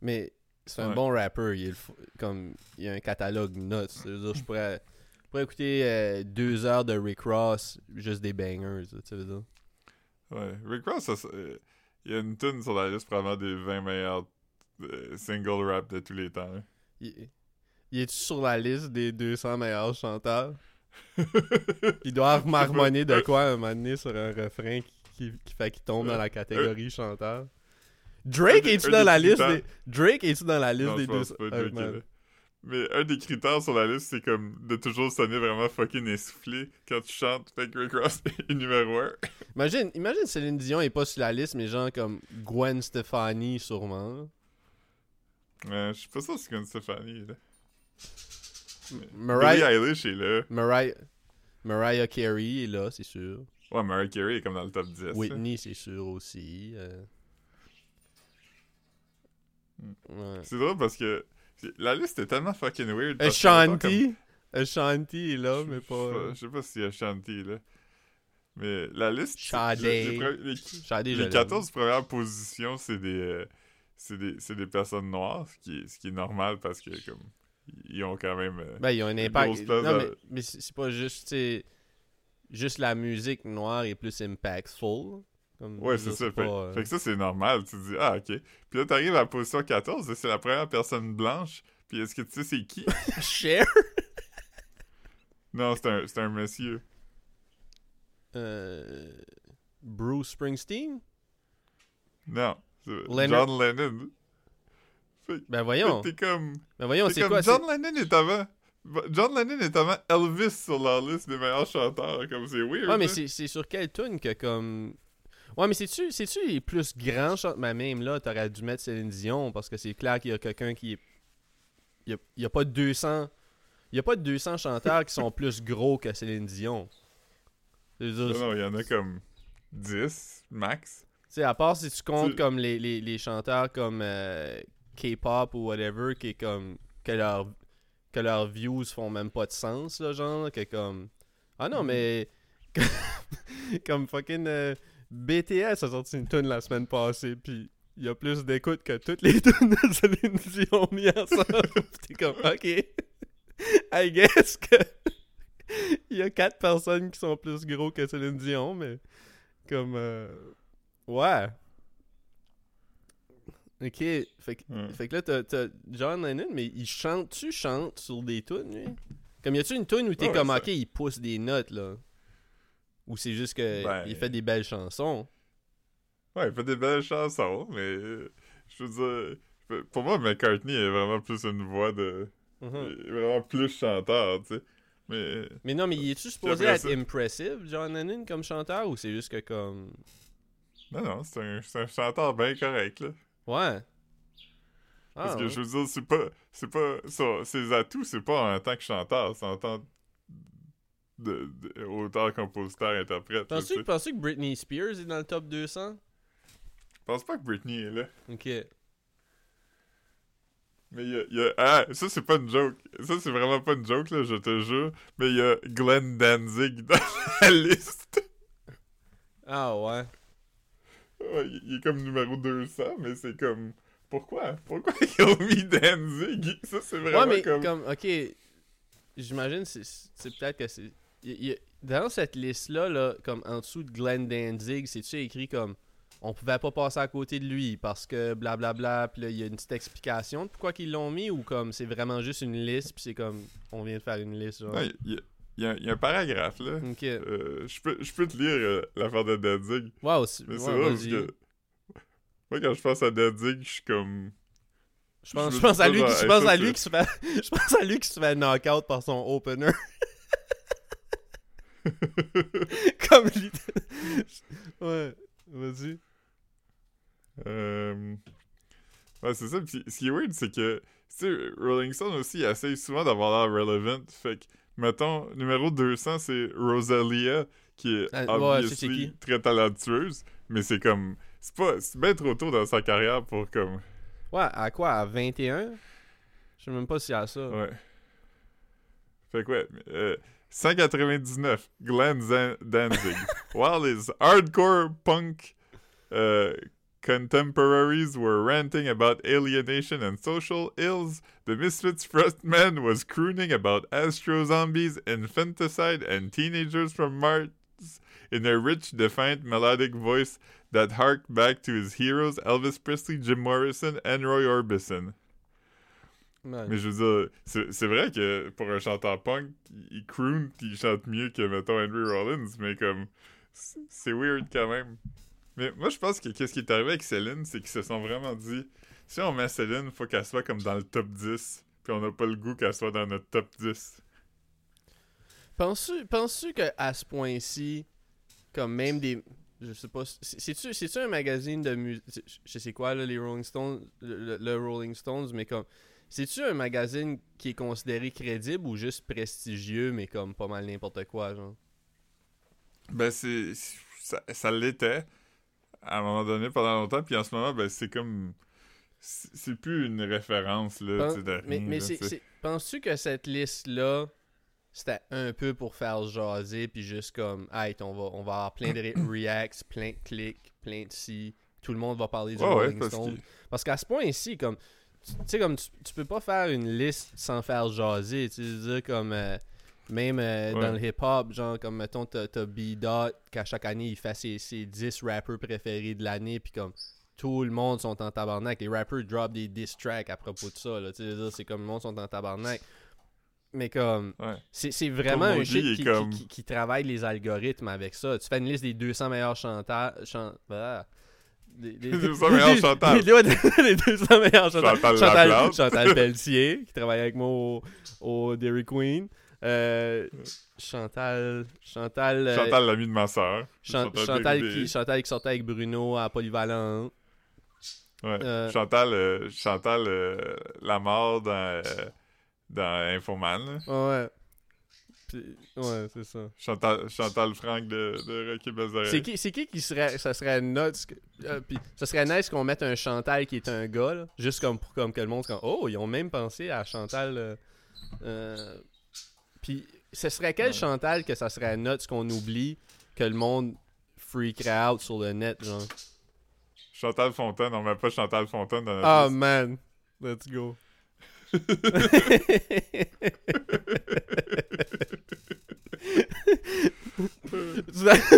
Mais c'est un Ouais. bon rapper. Il, est comme, il a un catalogue nuts. Je pourrais, je pourrais écouter euh, deux heures de Rick Ross, juste des bangers, tu veux dire. Ouais. Rick Ross, ça, euh, il y a une tune sur la liste probablement des 20 meilleurs euh, single rap de tous les temps. hein. Il, il est sur la liste des 200 meilleurs chanteurs? Il doit marmonner de quoi un moment donné sur un refrain qui, qui, qui fait qu'il tombe dans la catégorie chanteur. Drake des- un dans la liste des... Drake est-tu dans la liste des je pense 200 pas, Drake est man. là. Mais un des critères sur la liste, c'est comme de toujours sonner vraiment fucking essoufflé quand tu chantes. Fait que Rick Ross est numéro 1. Imagine, imagine Céline Dion est pas sur la liste, mais genre comme Gwen Stefani sûrement. Je suis pas sûr que c'est comme Stéphanie. Là. Mariah, Eilish est là. Mariah, Mariah Carey est là, c'est sûr. Ouais, Mariah Carey est comme dans le top 10. hein. Whitney, c'est sûr aussi. euh. Hmm. Ouais. C'est drôle parce que la liste est tellement fucking weird. Ashanti? Ashanti est là, mais pas. euh, Je sais pas si Ashanti est là. Mais la liste. Les, Shadé, les je l'aime. 14 premières positions, c'est des. euh, c'est des, des personnes noires, ce qui, est, ce qui est normal parce que, comme. Ils ont quand même. euh, Ben, ils ont un impact. Non, mais, mais c'est pas juste, Juste la musique noire est plus impactful. Comme, Ouais, c'est ça. Fait, euh, fait que ça, c'est normal. Tu dis, ah, ok. Puis là, t'arrives à la position 14, et c'est la première personne blanche. Puis est-ce que tu sais c'est qui? Cher? non, c'est un, un monsieur. Euh, Bruce Springsteen? Non. Leonard- John Lennon. Fait, Ben voyons. t'es comme. Ben voyons, c'est comme quoi? John Lennon est avant. John Lennon est tellement Elvis sur la liste des meilleurs chanteurs, comme c'est weird. Ouais, mais hein. c'est c'est sur quelle tune que comme. Ouais, mais c'est-tu les plus grands chanteurs. Mais même là, t'aurais dû mettre Céline Dion parce que c'est clair qu'il y a quelqu'un qui est. Il y a, a pas 200. Il y a pas 200 chanteurs qui sont plus gros que Céline Dion. Dire, Non, il y en a comme 10 max. Tu sais, à part si tu comptes comme les, les, les chanteurs comme euh, K-pop ou whatever, qui est comme. que leurs que leurs views font même pas de sens, là, genre, que comme. Ah non, Mhm. mais. comme fucking. euh, BTS a sorti une tune la semaine passée, puis il y a plus d'écoute que toutes les tunes de Céline Dion mis ensemble. T'es comme, ok. I guess que. il y a quatre personnes qui sont plus gros que Céline Dion, mais. Comme. euh, Ouais. Ok. Fait que, fait que là, t'as, t'as John Lennon, mais il chante, tu chantes sur des tunes, lui? Comme y a-tu une tune où t'es Ouais, comme, ok, il pousse des notes, là? Ou c'est juste que Ben- il fait des belles chansons? Ouais, il fait des belles chansons, mais euh, je veux dire, pour moi, McCartney est vraiment plus une voix de. Mhm. il est vraiment plus chanteur, tu sais. Mais. Mais non, mais il est-tu supposé être ça- impressive, John Lennon, comme chanteur, ou c'est juste que comme... Non, non, c'est un, c'est un chanteur bien correct, là. Ouais. Ah, Parce que ouais. je veux dire, c'est pas. C'est pas. ça- ses atouts, c'est pas en tant que chanteur, c'est en tant de, de auteur, compositeur, interprète. Penses-tu sais. penses-tu que Britney Spears est dans le top 200? Je pense pas que Britney est là. Ok. Mais il y a, y a- Ah, ça, c'est pas une joke. Ça, c'est vraiment pas une joke, là, je te jure. Mais il y a Glenn Danzig dans la liste. Ah ouais. Il est comme numéro 200, mais c'est comme. Pourquoi? Pourquoi ils ont mis Danzig? Ça, c'est vraiment Ouais, mais comme. comme, ok, j'imagine c'est peut-être que c'est. dans cette liste-là, là, comme en dessous de Glenn Danzig, c'est-tu écrit comme on pouvait pas passer à côté de lui parce que blablabla, puis là il y a une petite explication de pourquoi qu'ils l'ont mis ou comme c'est vraiment juste une liste, puis c'est comme on vient de faire une liste, genre? Non, y, il y a- il y a un paragraphe, là. Euh, je, peux, je peux te lire euh, l'affaire de Danzig. Wow, c'est Mais c'est ouais, vrai parce que. Moi, quand je pense à Danzig, je suis comme. Je pense, je à lui, je pense à lui qui se fait, je pense à lui qui se fait knock-out par son opener. Comme lui. ouais, vas-y. Euh... Ouais, c'est ça. Puis ce qui est weird, c'est que, tu sais, Rolling Stone aussi essaye souvent d'avoir l'air relevant. Fait que, mettons, numéro 200, c'est Rosalia, qui est Ah, ouais, qui. très talentueuse, mais c'est comme, c'est pas, c'est bien trop tôt dans sa carrière pour comme, Ouais, à quoi À 21 Je sais même pas si à ça. ouais. Fait que ouais, euh, 199, Glenn Zan- Danzig. While his hardcore punk uh, contemporaries were ranting about alienation and social ills, the Misfits frontman was crooning about astro zombies, infanticide, and teenagers from Mars in a rich, defiant melodic voice that harked back to his heroes Elvis Presley, Jim Morrison, and Roy Orbison. Ouais. Mais je veux dire, c'est c'est vrai que pour un chanteur punk, il croon pis il chante mieux que, mettons, Henry Rollins, mais comme, c'est weird quand même. Mais moi, je pense que qu'est-ce qui est arrivé avec Céline, c'est qu'ils se sont vraiment dit, si on met Céline, faut qu'elle soit comme dans le top 10, puis on n'a pas le goût qu'elle soit dans notre top 10. Penses-tu qu'à ce point-ci, comme même des. Je sais pas. c'est- C'est-tu c'est-tu un magazine de musique. Je sais quoi, là, les Rolling Stones. Le, le Rolling Stones, mais comme. C'est-tu un magazine qui est considéré crédible ou juste prestigieux, mais comme pas mal n'importe quoi, genre? Ben, c'est. Ça, ça l'était à un moment donné pendant longtemps, puis en ce moment, ben, c'est comme. C'est plus une référence, là, Pen- tu sais, de mais mais penses-tu que cette liste-là, c'était un peu pour faire jaser, puis juste comme, hey, on va, on va avoir plein de reacts, plein de clics, plein de si, tout le monde va parler du ouais, Rolling parce Stone. que. Parce qu'à ce point-ci, comme, tu sais, comme, tu, tu peux pas faire une liste sans faire jaser, tu veux dire, comme, euh, même euh, Ouais. dans le hip-hop, genre, comme, mettons, t'as, B-Dot, qu'à chaque année, il fait ses, ses 10 rappeurs préférés de l'année, puis comme, tout le monde sont en tabarnak. Les rappers drop des diss tracks à propos de ça, là, c'est comme, le monde sont en tabarnak. Mais comme, Ouais. c'est, vraiment un shit qui, comme- qui- qui- qui travaille les algorithmes avec ça. Tu fais une liste des 200 meilleurs chanteurs... chan- ah. Les, les- Les 200 meilleurs Chantal. Les, les- les 200 meilleurs Chantal. Chantal Chantal. Chantal Pelletier, qui travaille avec moi au, au Dairy Queen. Euh, Chantal. Chantal. euh, Chantal, l'ami de ma soeur. Chan- Chantal, qui, Chantal qui sortait avec Bruno à Polyvalent. Ouais. euh, Chantal, euh, Chantal euh, la mort dans, dans Infoman. Ouais. Puis- ouais, c'est ça. Chantal, Chantal Franck de, de Rocky Balzac. C'est qui, c'est qui qui serait. Ça serait nuts. puis ça serait nice qu'on mette un Chantal qui est un gars, là, juste comme pour comme que le monde comme, Oh, ils ont même pensé à Chantal. Puis ce serait quel Ouais. Chantal que ça serait nuts qu'on oublie que le monde freakerait out sur le net, genre? Chantal Fontaine, on met pas Chantal Fontaine dans notre Ah liste. man, let's go.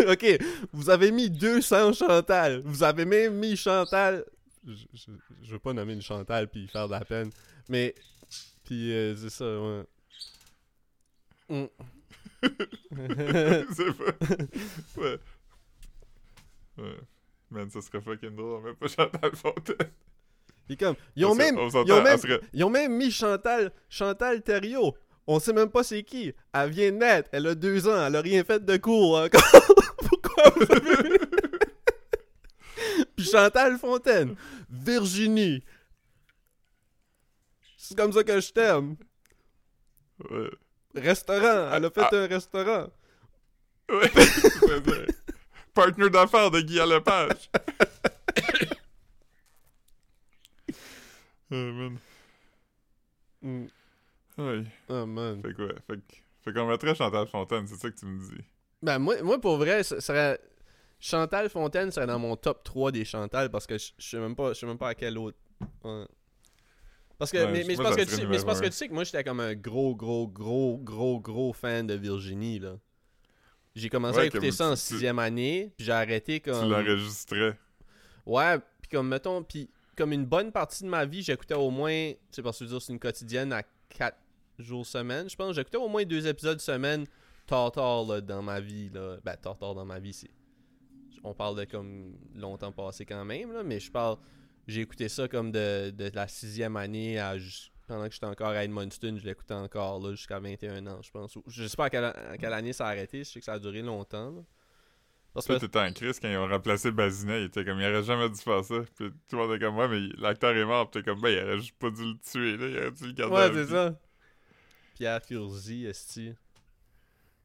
Ok, vous avez mis 200 Chantal. Vous avez même mis Chantal. Je, je, je veux pas nommer une Chantal puis faire de la peine. Mais. Puis euh, c'est ça, ouais. Mm. c'est pas. Ouais. Ouais. Man, ça serait fucking drôle, on met pas Chantal Fontaine. Puis comme, ils ont On même. Ils ont même, elle serait- ils ont même mis Chantal, Chantal Thériault. On sait même pas c'est qui. Elle vient de naître. Elle a deux ans. Elle a rien fait de cours encore. Pourquoi vous avez. Puis Chantal Fontaine. Virginie. C'est comme ça que je t'aime. Ouais. Restaurant. Elle a fait Ah. un restaurant. Ouais. C'est ça. Partner d'affaires de Guy Lepage. oh, man. Mm. Ouais. Oh man. Fait quoi? Fait, que- fait qu'on mettrait Chantal Fontaine, c'est ça que tu me dis. Ben, moi, moi pour vrai, ça serait. Chantal Fontaine serait dans mon top 3 des Chantal parce que je je sais même pas, je sais même pas à quel autre. Ouais. Parce que, Ouais, mais, mais que, tu sais, mais que tu sais que moi j'étais comme un gros, gros, gros, gros, gros fan de Virginie là. J'ai commencé Ouais, à écouter ça en tu- tu- sixième année, puis j'ai arrêté Tu comme. l'enregistrais. Ouais, puis comme mettons, puis comme une bonne partie de ma vie, j'écoutais au moins, c'est parce que dire c'est une quotidienne à 4 jours semaine, je pense, j'écoutais au moins deux épisodes semaine tard tard là, dans ma vie là. Ben tard tard dans ma vie, c'est on parle de comme longtemps passé quand même là, mais je parle j'ai écouté ça comme de, de la sixième année à pendant que j'étais encore à Edmundston, je l'écoutais encore là jusqu'à 21 ans, je pense. Je sais pas à quelle, à quelle année ça a arrêté, je sais que ça a duré longtemps. là. Parce que t'étais en crise quand ils ont remplacé Bazinet. Il était comme, il aurait jamais dû faire ça. Puis tout le monde était comme, ouais, mais l'acteur est mort. Puis t'es comme, ben, il aurait juste pas dû le tuer, là. Il aurait dû le garder. Ouais, à c'est ça. Pierre Curzi, esti.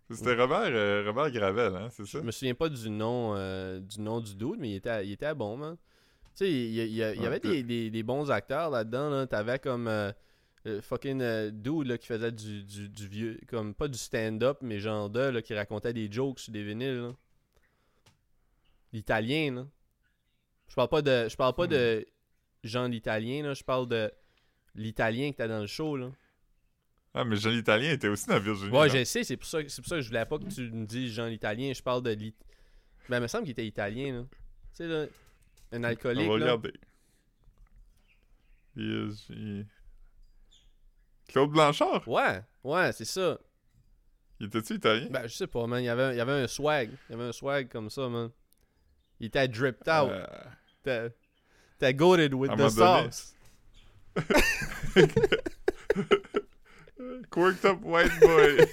C'était Robert, euh, Robert Gravel, hein, c'est ça? Je me souviens pas du nom euh, du nom du dude, mais il était, il était bon, man. Sais, il y, avait des, des- des bons acteurs là-dedans. Là. T'avais comme euh, euh, fucking euh, dude là, qui faisait du, du, du vieux, comme pas du stand-up, mais genre de, là, qui racontait des jokes sur des vinyles. là. L'italien, là. Je parle pas de. Je parle pas de Jean l'italien, là. Je parle de l'italien que t'as dans le show, là. Ah, mais Jean l'Italien était aussi dans Virginie. Ouais, je sais, c'est pour ça, c'est pour ça que je voulais pas que tu me dises Jean l'italien. Je parle de l'It... Ben, il me semble qu'il était italien, là. Tu sais, là, un alcoolique, On va là. regarder. Il il- Claude Blanchard? Ouais, ouais, c'est ça. Il était-tu italien? Ben, je sais pas, man. Il y avait, avait un swag. Il y avait un swag comme ça, man. Il était dripped out. Euh, T'es goated with À the sauce. Quirked up white boy.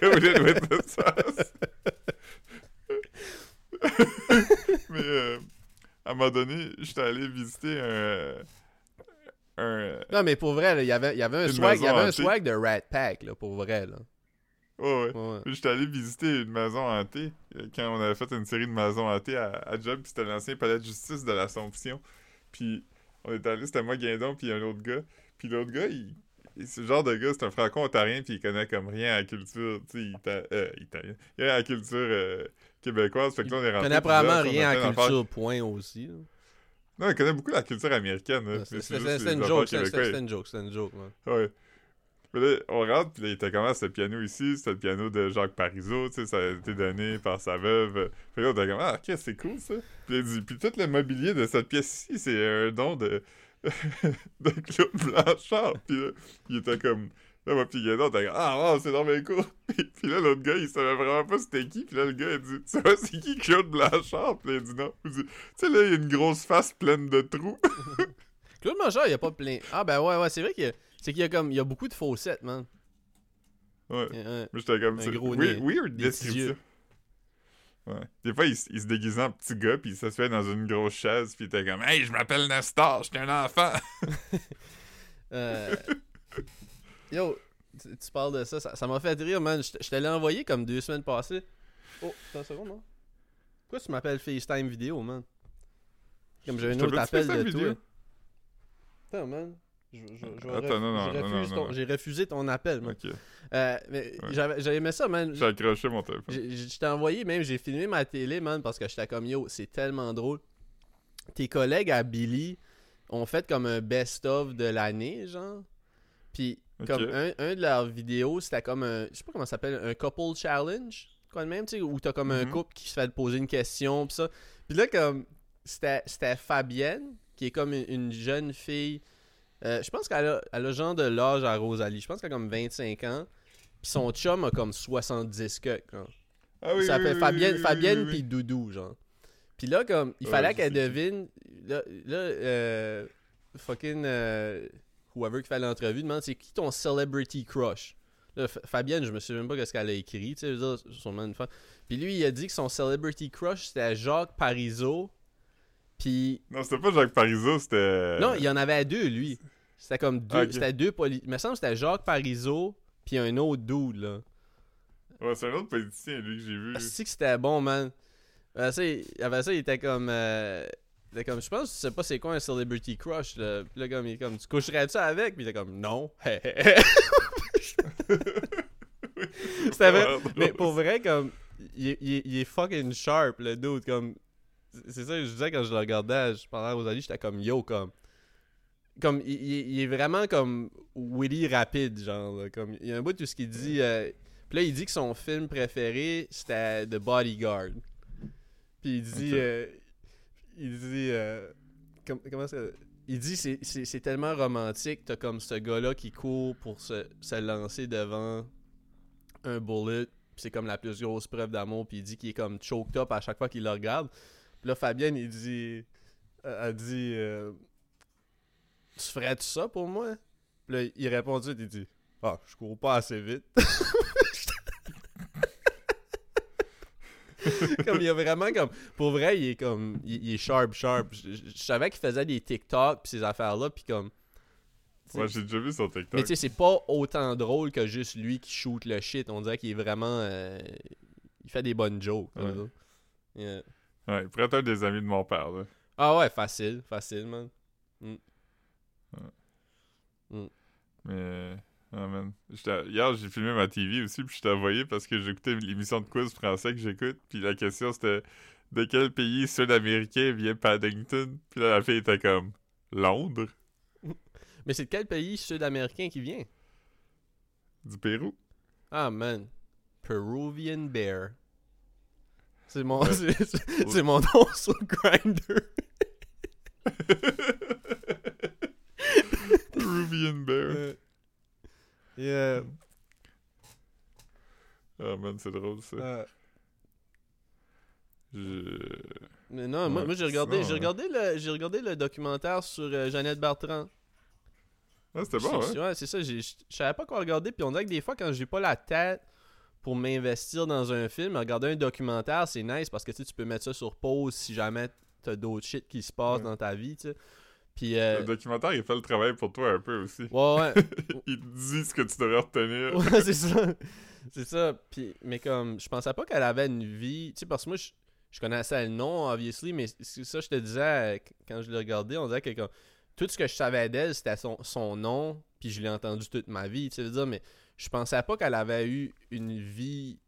Coated with the sauce. À un moment donné, j'étais allé visiter un. un Non, mais pour vrai, il y avait, il y avait un swag, il y avait un swag de Rat Pack, là, pour vrai, là. ouais, ouais. Ouais. J'étais allé visiter une maison hantée euh, quand on avait fait une série de maisons hantées à, à Job, puis c'était l'ancien palais de justice de l'Assomption. Puis on est allé, c'était moi, Guindon, puis un autre gars. Puis l'autre gars, il, il- ce genre de gars, c'est un franco-ontarien, puis il connaît comme rien à la culture, tu sais, ita- euh, italienne. Rien à la culture euh, québécoise. Fait que là, on est Il rentré. connaît probablement rien d'affaires. culture, point aussi. là. Non, il connaît beaucoup la culture américaine. C'était Mais c'est une joke, c'était c'était une joke, c'était une joke. Ouais. Là, on rentre, puis là, il était comment ce piano ici? C'était le piano de Jacques Parizeau, tu sais, ça a été donné par sa veuve. Puis là, on était comme, ah, ok, c'est cool ça. Puis il dit, puis tout le mobilier de cette pièce-ci, c'est un don de, de Claude Blanchard. Puis là, il était comme, Là, moi, pis Guédon, t'as Ah, wow, c'est dans mes cours. Puis, puis là, l'autre gars, il savait vraiment pas c'était qui. Puis là, le gars, il dit Tu sais pas c'est qui Claude Blanchard? Puis là, il dit non. Il dit Tu sais, là, il y a une grosse face pleine de trous. Claude Blanchard, il y a pas plein. Ah, ben ouais, ouais, c'est vrai qu'il y a. C'est qu'il y a comme. Il y a beaucoup de faussettes, man. ouais. Euh, Mais j'étais comme Un gros Weird, nez, description. Ouais. Des fois, il, se déguisait en petit gars, puis il s'asseyait dans une grosse chaise, puis il était comme Hey, je m'appelle Nestor, j'étais un enfant. Euh, Yo, tu, tu parles de ça, ça m'a fait rire, man. Je te- je te l'ai envoyé comme deux semaines passées. Oh, attends une seconde, non? Pourquoi tu m'appelles FaceTime vidéo, man? Comme j'ai un autre appel de toi. Attends, man. J'ai refusé ton appel, man. ok. Euh, mais Ouais. j'avais aimé ça, man. J'ai accroché mon téléphone. Je t'ai envoyé, même, j'ai filmé ma télé, man, parce que j'étais comme, yo, c'est tellement drôle. Tes collègues à Billy ont fait comme un best-of de l'année, genre. Puis, Comme un, un de leurs vidéos, c'était comme un, je sais pas comment ça s'appelle, un couple challenge, quoi de même, tu sais, où t'as comme un Mhm. couple qui se fait poser une question, pis ça. Puis là, comme, c'était Fabienne, qui est comme une, une jeune fille, euh, je pense qu'elle a, elle a genre de l'âge à Rosalie, je pense qu'elle a comme 25 ans, puis son chum a comme 70 que. Ah Ça s'appelle oui, Fabienne, oui, Fabienne oui. puis Doudou, genre. Puis là, comme, il fallait qu'elle devine. Là, là euh, fucking. euh, whoever qui fait l'entrevue demande c'est qui ton celebrity crush? Là, Fabienne, je me souviens même pas ce qu'elle a écrit, tu sais, je sûrement une fan. Puis lui, il a dit que son celebrity crush c'était Jacques Parizeau. Puis. Non, c'était pas Jacques Parizeau, c'était. Non, il y en avait deux, lui. C'était comme deux. C'était deux poli- Il me semble que c'était Jacques Parizeau, puis un autre dude, là. Ouais, c'est un autre politicien, lui, que j'ai vu. Ah, c'est que c'était bon, man. Après ça, il, après ça, il était comme. euh, il était comme, je pense, je sais pas c'est quoi un celebrity crush. Là. Puis là, comme, il est comme, tu coucherais-tu avec? Puis il était comme, non. C'était vrai. Mais pour vrai, comme, il, est- il il est fucking sharp, le dude. Comme, c'est ça que je disais quand je le regardais, je parlais à Rosalie, j'étais comme, yo, comme. Comme, il, il- est vraiment comme witty rapide, genre. là. Comme, il y a un bout de tout ce qu'il dit. euh, puis là, il dit que son film préféré, c'était The Bodyguard. Puis il dit. Euh, il dit. euh, com- comment ça. Il dit c'est tellement romantique, t'as comme ce gars-là qui court pour se, se lancer devant un bullet, c'est comme la plus grosse preuve d'amour, puis il dit qu'il est comme choked up à chaque fois qu'il le regarde. Puis là, Fabienne, il dit. Elle dit. euh, tu ferais-tu ça pour moi? Puis là, il répond tout il dit Ah, je cours pas assez vite. comme il y a vraiment comme. Pour vrai, il est comme. Il, il est sharp, sharp. Je, je- je savais qu'il faisait des TikTok pis ces affaires-là, puis comme. Ouais, j'ai déjà vu son TikTok. mais tu sais, c'est pas autant drôle que juste lui qui shoot le shit. On dirait qu'il est vraiment. euh, il fait des bonnes jokes. Ouais. là. Yeah. Ouais, il pourrait être un des amis de mon père, là. Ah ouais, facile, facile, man. Mais. Ah, man. Hier, j'ai filmé ma TV aussi, puis je t'ai envoyé parce que j'écoutais l'émission de quiz français que j'écoute, puis la question c'était de quel pays sud-américain vient Paddington? Puis là, la fille était comme Londres? Mais c'est de quel pays sud-américain qui vient? Du Pérou? Ah man. Peruvian Bear. C'est mon, Ouais. c'est mon nom sur Grindr. Peruvian Bear. Yeah. Ah, man, c'est drôle ça. Euh, Je... mais non, moi, Ouais, moi j'ai regardé, j'ai regardé le, j'ai regardé le documentaire sur euh, Jeannette Bertrand. Ah, c'était bon, C'est- hein? ouais, c'est ça. Je savais pas quoi regarder. Puis on dirait que des fois, quand j'ai pas la tête pour m'investir dans un film, regarder un documentaire, c'est nice parce que tu sais, tu peux mettre ça sur pause si jamais t'as d'autres shit qui se passent Ouais. dans ta vie, tu sais. Puis, euh, Le documentaire, il fait le travail pour toi un peu aussi. ouais, ouais. il te dit ce que tu devrais retenir. Ouais, c'est ça. C'est ça. Puis, mais comme, je pensais pas qu'elle avait une vie. Tu sais, parce que moi, je, je connaissais le nom, obviously, mais c'est ça, je te disais, euh, quand je l'ai regardé, on dirait que comme, tout ce que je savais d'elle, c'était son, son nom, puis je l'ai entendu toute ma vie. Tu veux dire, mais je pensais pas qu'elle avait eu une vie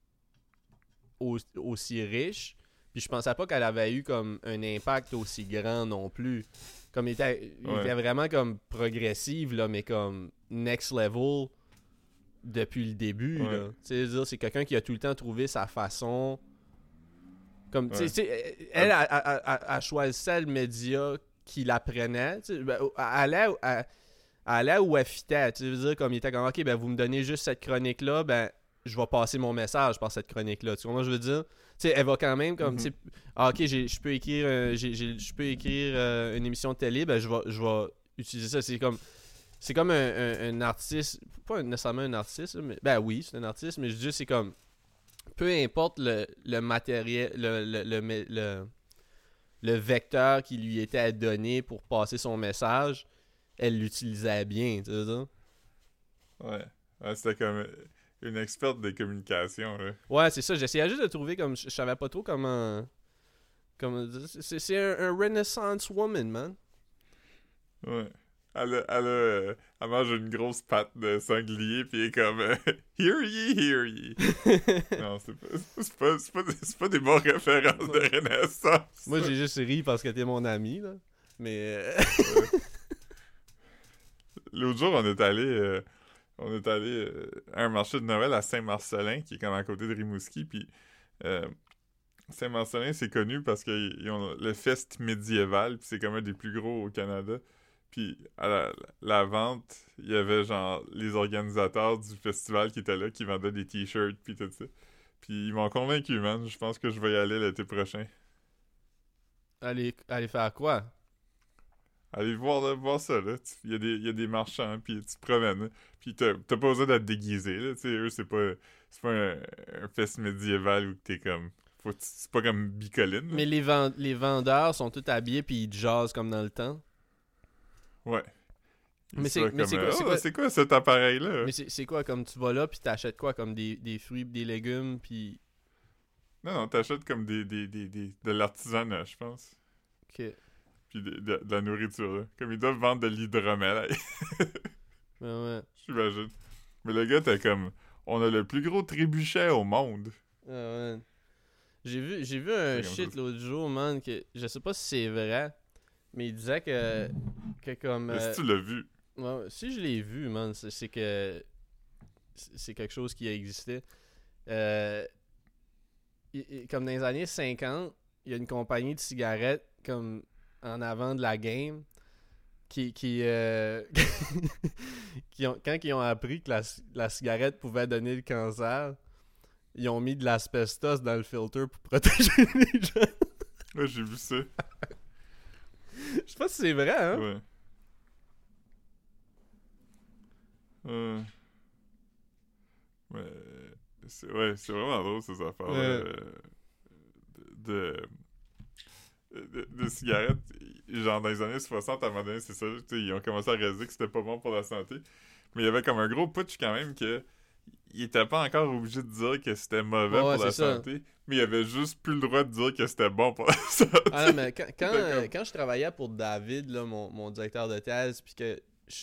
au- aussi riche, puis je pensais pas qu'elle avait eu comme un impact aussi grand non plus. Comme il était, il Ouais. était vraiment comme progressive, là, mais comme next level depuis le début. Ouais. c'est quelqu'un qui a tout le temps trouvé sa façon. Comme, elle, choisissait le média qui l'apprenait. tu sais, ben, Elle allait, elle, allait où elle fitait. Tu veux dire, comme il était comme, ok, ben vous me donnez juste cette chronique-là, ben je vais passer mon message par cette chronique-là. Tu vois, moi je veux dire? Tu sais, elle va quand même comme, Mhm. tu sais, ah, ok, j'ai- je peux écrire, euh, j'ai- j'ai- je peux écrire euh, une émission de télé, ben je vais, je vais utiliser ça. C'est comme, c'est comme un, un- un artiste, pas nécessairement un artiste, mais ben oui, c'est un artiste, mais je dis c'est comme, peu importe le, le matériel, le, le, le, le, le- le vecteur qui lui était donné pour passer son message, elle l'utilisait bien, tu dire? Ouais. Ouais, C'était comme une experte des communications, là. Ouais, c'est ça. J'essayais juste de trouver comme. Je savais pas trop comment. c'est un, un Renaissance woman, man. Ouais. Elle, a- elle, a, euh, elle mange une grosse patte de sanglier, puis elle est comme euh, Hear ye, hear ye. non, c'est pas, c'est pas, c'est pas, pas des bonnes références de Renaissance. Moi, j'ai juste ri parce que t'es mon ami, là. Mais. euh, L'autre jour, on est allé, euh, on est allé euh, à un marché de Noël à Saint-Marcelin, qui est comme à côté de Rimouski, puis euh, Saint-Marcelin, c'est connu parce qu'ils ont le fest médiéval, puis c'est comme un des plus gros au Canada. Puis à la, vente, il y avait genre les organisateurs du festival qui étaient là, qui vendaient des t-shirts, puis tout ça. Puis ils m'ont convaincu, man. Je pense que je vais y aller l'été prochain. aller, aller faire quoi? Allez voir, là, voir ça, là. Il y, a des- il y a des marchands, puis tu te promènes. là. Puis t'as pas besoin d'être déguisé, là. Tu sais, eux, c'est pas, c'est pas un, un fest médiéval où t'es comme... faut- C'est pas comme Bicoline. là. Mais les, vend- les vendeurs sont tous habillés puis ils jazzent comme dans le temps. Ouais. Mais Ils c'est- sont mais comme, c'est quoi- euh, Oh, quoi- c'est quoi cet appareil-là? Mais c'est quoi, comme tu vas là puis t'achètes quoi? Comme des, des fruits des légumes puis. Non, non, t'achètes comme des, des, des, des- de l'artisanat, je pense. Ok. Puis de, de- de la nourriture, là. Comme ils doivent vendre de l'hydromel, Ouais, ouais. j'imagine. Mais le gars, t'es comme... On a le plus gros trébuchet au monde. Ah ouais. J'ai vu, j'ai vu un shit l'autre jour, man, que je sais pas si c'est vrai, mais il disait que, que comme... Mais euh, si tu l'as vu. ouais, si je l'ai vu, man, c'est que c'est quelque chose qui a existé. Euh, comme dans les années 50, il y a une compagnie de cigarettes comme en avant de la game qui qui, euh, qui ont, quand ils ont appris que la, la cigarette pouvait donner le cancer, ils ont mis de l'asbestos dans le filter pour protéger les gens. Ouais, j'ai vu ça. Je sais pas si c'est vrai, hein? Ouais. Euh. Ouais. C'est, ouais, c'est vraiment drôle, ces affaires Ouais. de, de, cigarettes. Genre, dans les années 60, à un moment donné, c'est ça. Ils ont commencé à réaliser que c'était pas bon pour la santé. Mais il y avait comme un gros putsch quand même que. Il était pas encore obligé de dire que c'était mauvais Ouais, pour la ça. santé, mais il avait juste plus le droit de dire que c'était bon pour la santé. Ah non, mais quand, quand, C'était comme- quand je travaillais pour David, là, mon, mon directeur de thèse, puis que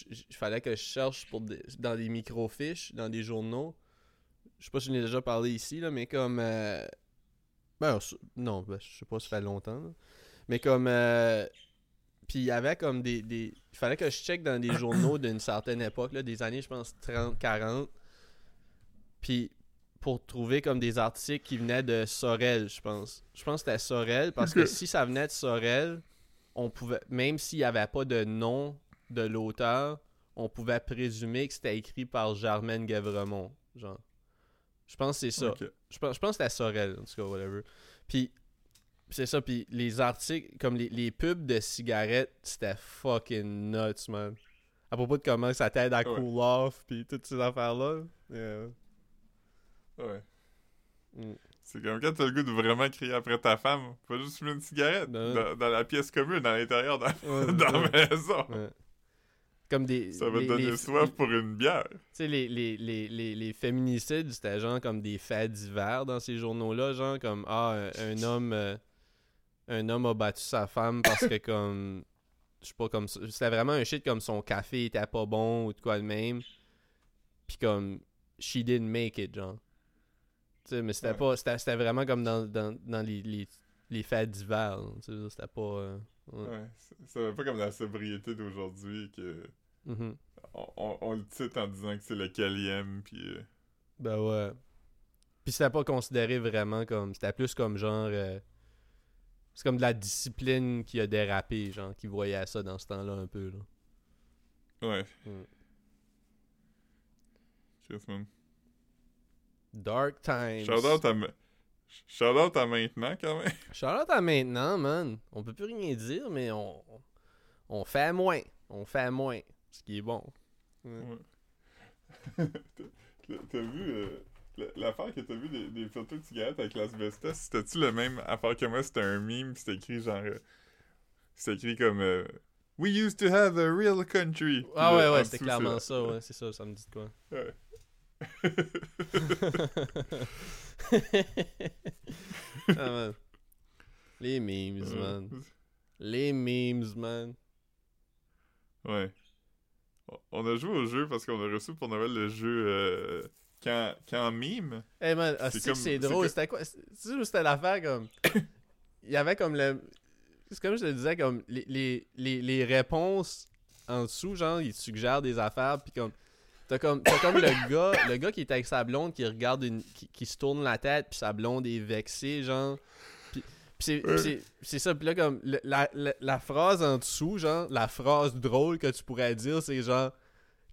il fallait que je cherche pour des- dans des microfiches, dans des journaux, je sais pas si je l'ai déjà parlé ici, là, mais comme... euh, ben, non, ben, je sais pas, ça fait longtemps, là. Mais comme... euh, puis il y avait comme des, des... Il fallait que je check dans des journaux d'une certaine époque, là, des années, je pense, 30, 40. Puis pour trouver comme des articles qui venaient de Sorel, je pense. Je pense que c'était Sorel, parce que si ça venait de Sorel, on pouvait, même s'il n'y avait pas de nom de l'auteur, on pouvait présumer que c'était écrit par Germaine Guevremont. Genre. Je pense que c'est ça. Je pense, je pense que c'était Sorel, en tout cas, whatever. Puis, c'est ça, puis les articles, comme les, les pubs de cigarettes, c'était fucking nuts, man. À propos de comment ça t'aide à Ouais. cool off, puis toutes ces affaires-là. Yeah. Ouais. Mm. C'est comme quand t'as le goût de vraiment crier après ta femme, pas juste fumer une cigarette Ben dans, dans la pièce commune, à l'intérieur dans, Ouais, dans ouais. la maison. Comme des. Ça va te donner les- soif pour une bière. Tu sais, les, les, les, les, les féminicides, c'était genre comme des faits divers dans ces journaux-là, genre comme Ah, un, un homme euh, un homme a battu sa femme parce que comme je sais pas comme c'était vraiment un shit comme son café était pas bon ou de quoi de même. Puis comme she didn't make it, genre. Tu sais, mais c'était Ouais. pas c'était c'était vraiment comme dans, dans, dans les, les, les faits divers, là, tu sais, c'était pas euh, ouais. C'est pas comme la sobriété d'aujourd'hui que Mhm. on, on- on le titre en disant que c'est le Calième, puis euh, Ben ouais. Puis c'était pas considéré vraiment comme. C'était plus comme genre. euh, c'est comme de la discipline qui a dérapé, genre, qui voyait ça dans ce temps-là un peu, là. Ouais. Mm. Man. Dark Times. Shout out à, shout out à maintenant, quand même. Shout-out à maintenant, man. On peut plus rien dire, mais on, on fait moins. On fait moins. Ce qui est bon. Ouais. T'as t'as vu euh, l'affaire que t'as vu des, des photos de cigarettes avec l'asbestos? C'était-tu le même affaire que moi? C'était un meme, c'était écrit genre. euh, c'était écrit comme. euh, We used to have a real country. Ah Puis ouais, ouais, c'était clairement ça, ouais, c'est ça, ça me dit de quoi. Ouais. ah, man. Les memes, man. Les memes, man. Ouais. On- On a joué au jeu parce qu'on a reçu pour Noël le jeu euh, quand, quand mime. Hey man, ah, C'est comme- drôle. C'était quoi? C'est- Tu sais où c'était l'affaire comme. Il y avait comme le. C'est comme je te disais, comme les, les, les, les réponses en dessous, genre, ils te suggèrent des affaires, puis comme. T'as comme, comme le gars le gars qui est avec sa blonde qui regarde une. qui, qui se tourne la tête, puis sa blonde est vexée, genre. Puis, puis c'est, ça, puis là, comme. la, la, la phrase en dessous, genre, la phrase drôle que tu pourrais dire, c'est genre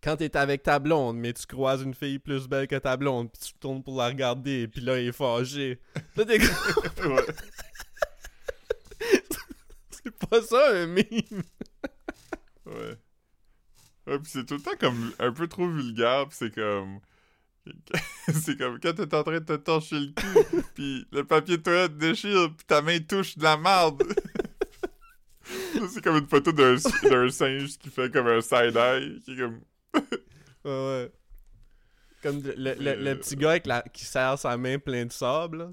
quand t'es avec ta blonde, mais tu croises une fille plus belle que ta blonde, puis tu te tournes pour la regarder, puis là, il est fâché. Là, t'es c'est pas ça un meme. Ouais. Ouais, pis c'est tout le temps comme un peu trop vulgaire, pis c'est comme. c'est comme quand t'es en train de te torcher le cul, pis le papier de toilette déchire, pis ta main touche de la marde. Ça, c'est comme une photo d'un d'un singe qui fait comme un side-eye, qui est comme. Ouais. Comme le, le- le- le petit gars avec la, qui serre sa main plein de sable, là.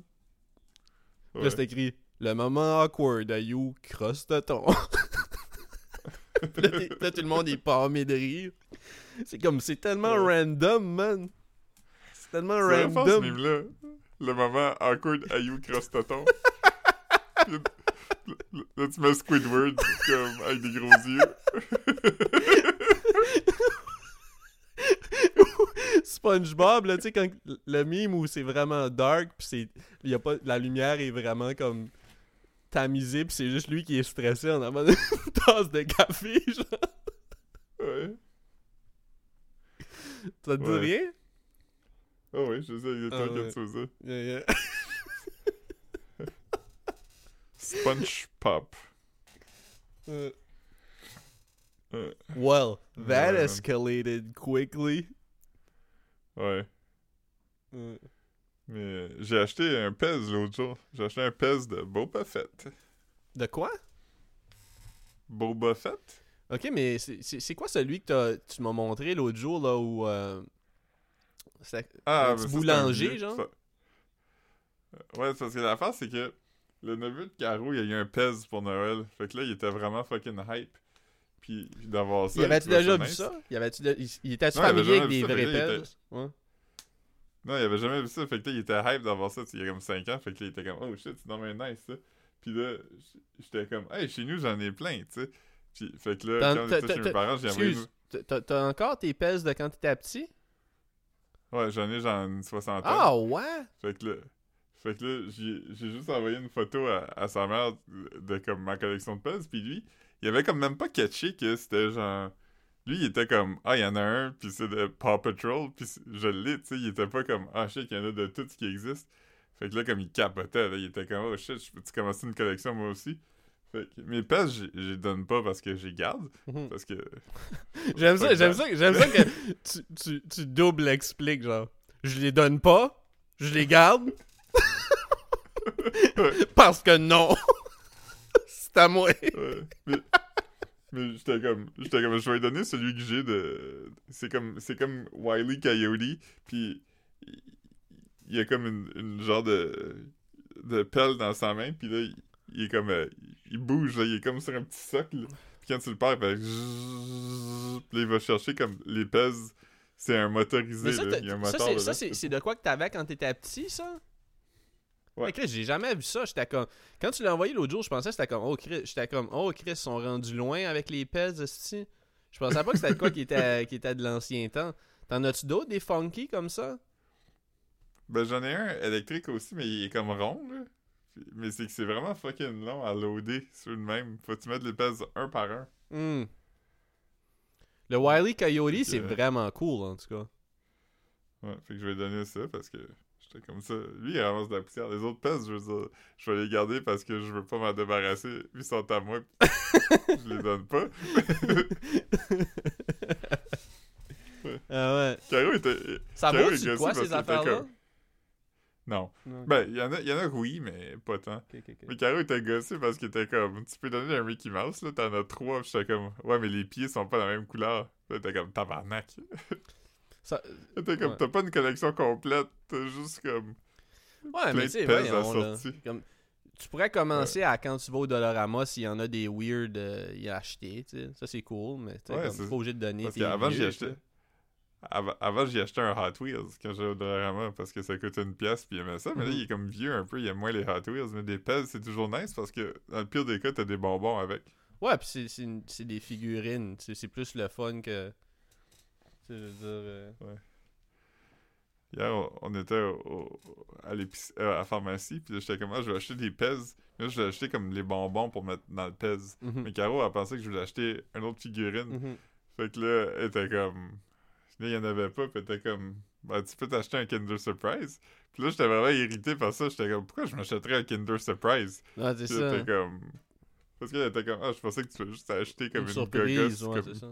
Là, Ouais. c'est écrit Le moment awkward à You crosse de ton? Puis là, là, tout le monde est palmé de rire. C'est comme, c'est tellement Ouais. random, man. C'est tellement fort, ce random. mime-là. Le moment awkward à you cross toton. Puis là, là, là, tu mets Squidward comme avec des gros yeux. SpongeBob, là, tu sais, quand le mime où c'est vraiment dark, pis c'est. Y a pas, la lumière est vraiment comme tamisée, pis c'est juste lui qui est stressé en avant d'une tasse de café, genre. Ouais. Ça te dit Ouais. rien? Ah oui, je sais exactement ouais. c'est ça. Yeah, yeah. Sponge Pop. Uh, Euh, well, that escalated quickly. ouais. Uh, Mais euh, j'ai acheté un Pez l'autre jour. J'ai acheté un Pez de Boba Fett. de quoi? Boba Fett? Ok, mais c'est- quoi celui que t'as- tu m'as montré l'autre jour, là, où. euh, Ah, Un petit boulanger, genre? ça. Euh, Ouais, parce que l'affaire, c'est que le neveu de Caro, il a eu un Pez pour Noël. Fait que là, il était vraiment fucking hype. Puis, d'avoir ça. Avait-tu il trouvait déjà vu ça? Y avait-tu de- il, il était-tu Non, il avait familier avec des vrais il pelles? Ouais. Non, il avait jamais vu ça. Fait que là, il était hype d'avoir ça. Il y a comme 5 ans. Fait que là, il était comme, oh shit, c'est dans nice ça. Puis là, j'étais comme, hey, chez nous, j'en ai plein, tu sais. Puis, fait que là, quand était chez mes parents, j'ai envoyé. T'as- encore tes pelles de quand t'étais petit? Ouais, j'en ai genre une soixantaine. Ah ouais? Fait que là, fait que là j'ai juste envoyé une photo à, à sa mère de, de comme ma collection de puzzles, puis lui, il avait comme même pas catché que c'était genre... Lui, il était comme, ah, il y en a un, puis c'est de Paw Patrol, puis je l'ai, tu sais, il était pas comme, ah, shit, il y en a de tout ce qui existe. Fait que là, comme il capotait, là, il était comme, oh shit, je peux-tu commencer une collection moi aussi? Fait que mes pèses, je je les donne pas parce que j'y garde, Mhm. parce que... J'aime ça, j'aime ça, j'aime ça que tu, tu, tu double expliques, genre. Je les donne pas, je les garde. Parce que non. C'est à moi. Ouais. Mais, mais j'étais comme, j'étais comme, je vais donner celui que j'ai de. C'est comme, c'est comme Wiley Coyote, puis il, y a comme une, une genre de de pelle dans sa main, puis là il, il est comme, euh, il bouge, là, il est comme sur un petit socle. Puis quand tu le perds, il fait zzzz, puis là, il va chercher comme les pèses. C'est un motorisé, Mais ça, là. t'as- il y a un ça, moteur c'est- dedans. ça, c'est c'est de quoi que t'avais quand t'étais petit, ça? Ouais. Chris, j'ai jamais vu ça. J'étais comme. Quand tu l'as envoyé l'autre jour, je pensais que c'était comme. Oh Chris, j'étais comme. Oh Chris, ils sont rendus loin avec les pelles, esti. Je pensais pas que c'était quoi qui était, qui était de l'ancien temps. T'en as-tu d'autres, des funky comme ça? Ben j'en ai un électrique aussi, mais il est comme rond, là. Mais c'est que c'est vraiment fucking long à loader sur le même. Faut que tu mettes les pèses un par un. Hmm. Le Wily Coyote, c'est euh, vraiment cool, en tout cas. Ouais, fait que je vais donner ça parce que j'étais comme ça. Lui, il ramasse de la poussière. Les autres pèses, je veux dire, je vais les garder parce que je veux pas m'en débarrasser. Puis ils sont à moi. pis je les donne pas. Ah ouais. Caro était. Ça Caro vaut quoi, ces affaires-là? comme- Non. Non. Ben, il y, en a- y en a que oui, mais pas tant. Mais Caro était gossé parce qu'il était comme, tu peux donner un Mickey Mouse, là, t'en as trois. Pis j'étais comme, ouais, mais les pieds sont pas de la même couleur. Là, t'es comme, tabarnak. Ça- T'es comme, Ouais. t'as pas une collection complète, t'as juste comme. Ouais, mais tu sortie. Comme, tu pourrais commencer à quand tu vas au Dollarama s'il y en a des weird euh, y acheter, tu sais. Ça, c'est cool, mais tu Ouais, comme, obligé de donner Parce qu'avant, sais. Avant, avant j'y achetais un Hot Wheels quand j'allais au Dollarama parce que ça coûtait une pièce puis il aimait ça. Mais là, Mhm. il est comme vieux un peu, il aime moins les Hot Wheels. Mais des pèses, c'est toujours nice parce que dans le pire des cas, t'as des bonbons avec. Ouais, pis c'est- des figurines. C'est plus le fun que. Tu sais, je veux dire. euh, Hier, on, on était au- à l'épicerie, à la pharmacie, puis là, j'étais comme, ah, je vais acheter des pèses. Là, je voulais acheter comme les bonbons pour mettre dans le pèse. mhm, Mais Caro, elle pensait que je voulais acheter une autre figurine. mhm. Fait que là, elle était comme. Là, il y en avait pas, puis elle était comme. Bah, tu peux t'acheter un Kinder Surprise. Puis là, j'étais vraiment irrité par ça. J'étais comme, pourquoi je m'achèterais un Kinder Surprise? Non, c'est ça. t'es comme. Parce qu'elle était comme, ah, je pensais que tu voulais juste acheter comme Une une, surprise, gogosse, ouais, comme- c'est ça.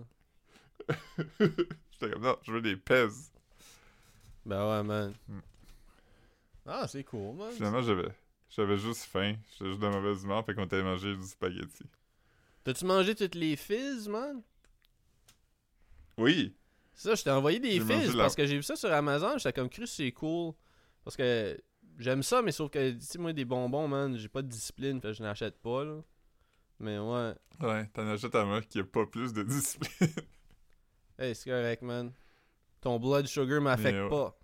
J'étais comme, non, je veux des pèses. Ben ouais, man. Mm. Ah, c'est cool, man. Finalement, j'avais. J'avais juste faim. J'étais juste de mauvaise humeur, fait qu'on était mangé du spaghetti. T'as-tu mangé toutes les fizz, man? Oui! C'est ça, je t'ai envoyé des la- parce que j'ai vu ça sur Amazon. J'étais comme cru, c'est cool. Parce que j'aime ça, mais sauf que, tu sais, moi, des bonbons, man, j'ai pas de discipline, fait que je n'achète pas, là. Mais ouais. Ouais, t'en achètes à moi qui a pas plus de discipline. Hey, c'est correct, man. Ton blood sugar m'affecte ouais. pas.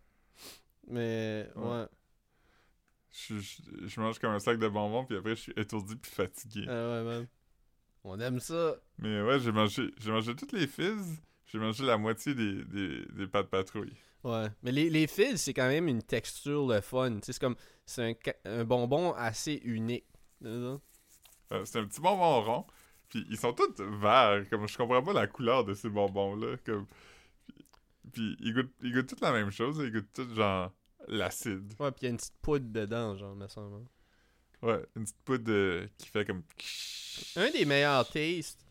Mais, ouais. Ouais. Je, je, je mange comme un sac de bonbons, puis après, je suis étourdi puis fatigué. Ah ouais, man. On aime ça. Mais ouais, j'ai mangé, j'ai mangé toutes les fizz. J'ai mangé la moitié des, des, des pâtes patrouilles. Ouais. Mais les, les fizz, c'est quand même une texture le fun. C'est comme. C'est un, bonbon assez unique. Euh, c'est un petit bonbon rond. Puis ils sont tous verts. Comme je comprends pas la couleur de ces bonbons-là. Comme... Puis, puis ils goûtent, ils goûtent tous la même chose. Ils goûtent tous genre l'acide. Ouais, pis il y a une petite poudre dedans, genre, me semble. hein. Ouais, une petite poudre euh, qui fait comme. Un des meilleurs tastes,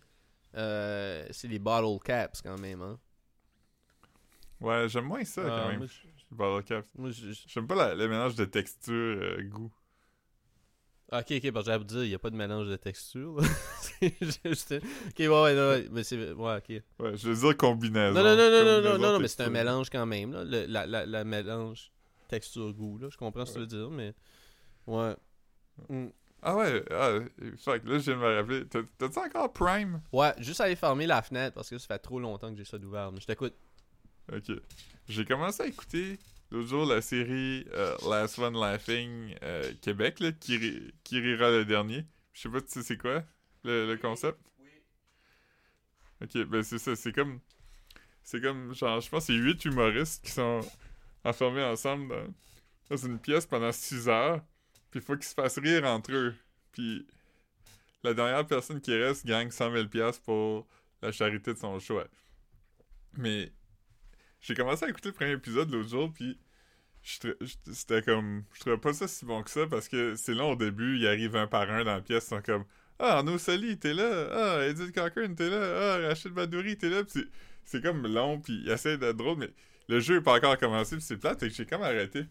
euh, c'est les bottle caps quand même. Hein? Ouais, j'aime moins ça Ah, quand même. moi, je- Bottle caps. moi, J'aime pas la- le mélange de texture, euh, goût. Ok, ok, que j'allais vous dire, il n'y a pas de mélange de texture. là. c'est juste. Ok, ouais, ouais, ouais, mais c'est. Ouais, ok. Ouais, je veux dire combinaison. Non, non, non, non, non, non, non, non, mais c'est un mélange quand même, là. Le, la, la, la mélange texture-goût, là. Je comprends ce que tu veux dire, mais. Ouais. Mm. Ah ouais, ah, fuck, là, je viens de me rappeler. T'as- T'as-tu encore Prime? Ouais, juste aller fermer la fenêtre parce que ça fait trop longtemps que j'ai ça d'ouvert. Mais je t'écoute. Ok. J'ai commencé à écouter l'autre jour la série euh, Last One Laughing euh, Québec, là, qui, ri- qui rira le dernier. Je sais pas, tu sais c'est quoi le, le concept? Ok, ben c'est ça, c'est comme. C'est comme, genre, je pense que c'est huit humoristes qui sont enfermés ensemble dans, dans une pièce pendant six heures. Puis il faut qu'ils se fassent rire entre eux. Puis la dernière personne qui reste gagne 100 000 piastres pour la charité de son choix. Mais j'ai commencé à écouter le premier épisode l'autre jour, puis c'était comme... Je trouvais pas ça si bon que ça, parce que c'est long au début, ils arrivent un par un dans la pièce, ils sont comme... Ah, Arnaud Soli, t'es là! Ah, Edith Cochran, t'es là! Ah, Rachid Badouri, t'es là! Puis c'est- comme long, puis il essaie d'être drôle, mais le jeu est pas encore commencé, puis c'est plate, et que j'ai comme arrêté.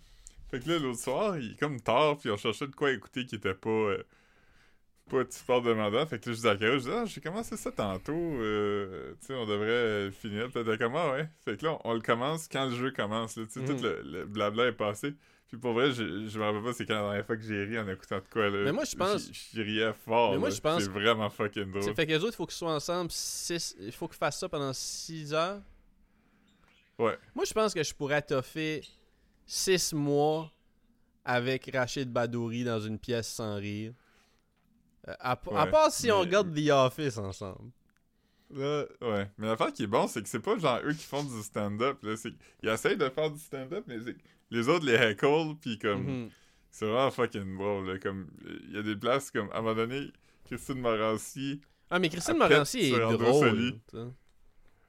Fait que là, l'autre soir, il est comme tard, puis on cherchait de quoi écouter qui était pas... euh, pas super demandant. Fait que là, je dis à Caro, je dis, ah, j'ai commencé ça tantôt. euh, tu sais, on devrait finir. Peut-être comment, ouais. Fait que là, on, on le commence quand le jeu commence. Tu sais, Mhm. tout le, le blabla est passé. Puis pour vrai, je, je me rappelle pas c'est quand la dernière fois que j'ai ri en écoutant de quoi, là. Mais moi, je pense- J'y riais fort. Mais moi, je pense- C'est vraiment fucking drôle. fait que les autres, il faut qu'ils soient ensemble. Six... Il faut qu'ils fassent ça pendant 6 heures. Ouais. Moi, je pense que je pourrais toffer 6 mois avec Rachid Badouri dans une pièce sans rire. À, part si on regarde The Office ensemble. Là, ouais. Mais l'affaire qui est bon, c'est que c'est pas genre eux qui font du stand-up. Ils essayent de faire du stand-up, mais les autres les heckle, puis comme. Mhm. C'est vraiment fucking drôle. là. Comme, il y a des places comme, à un moment donné, Christine Morancy, Ah, mais Christine Morancy est drôle.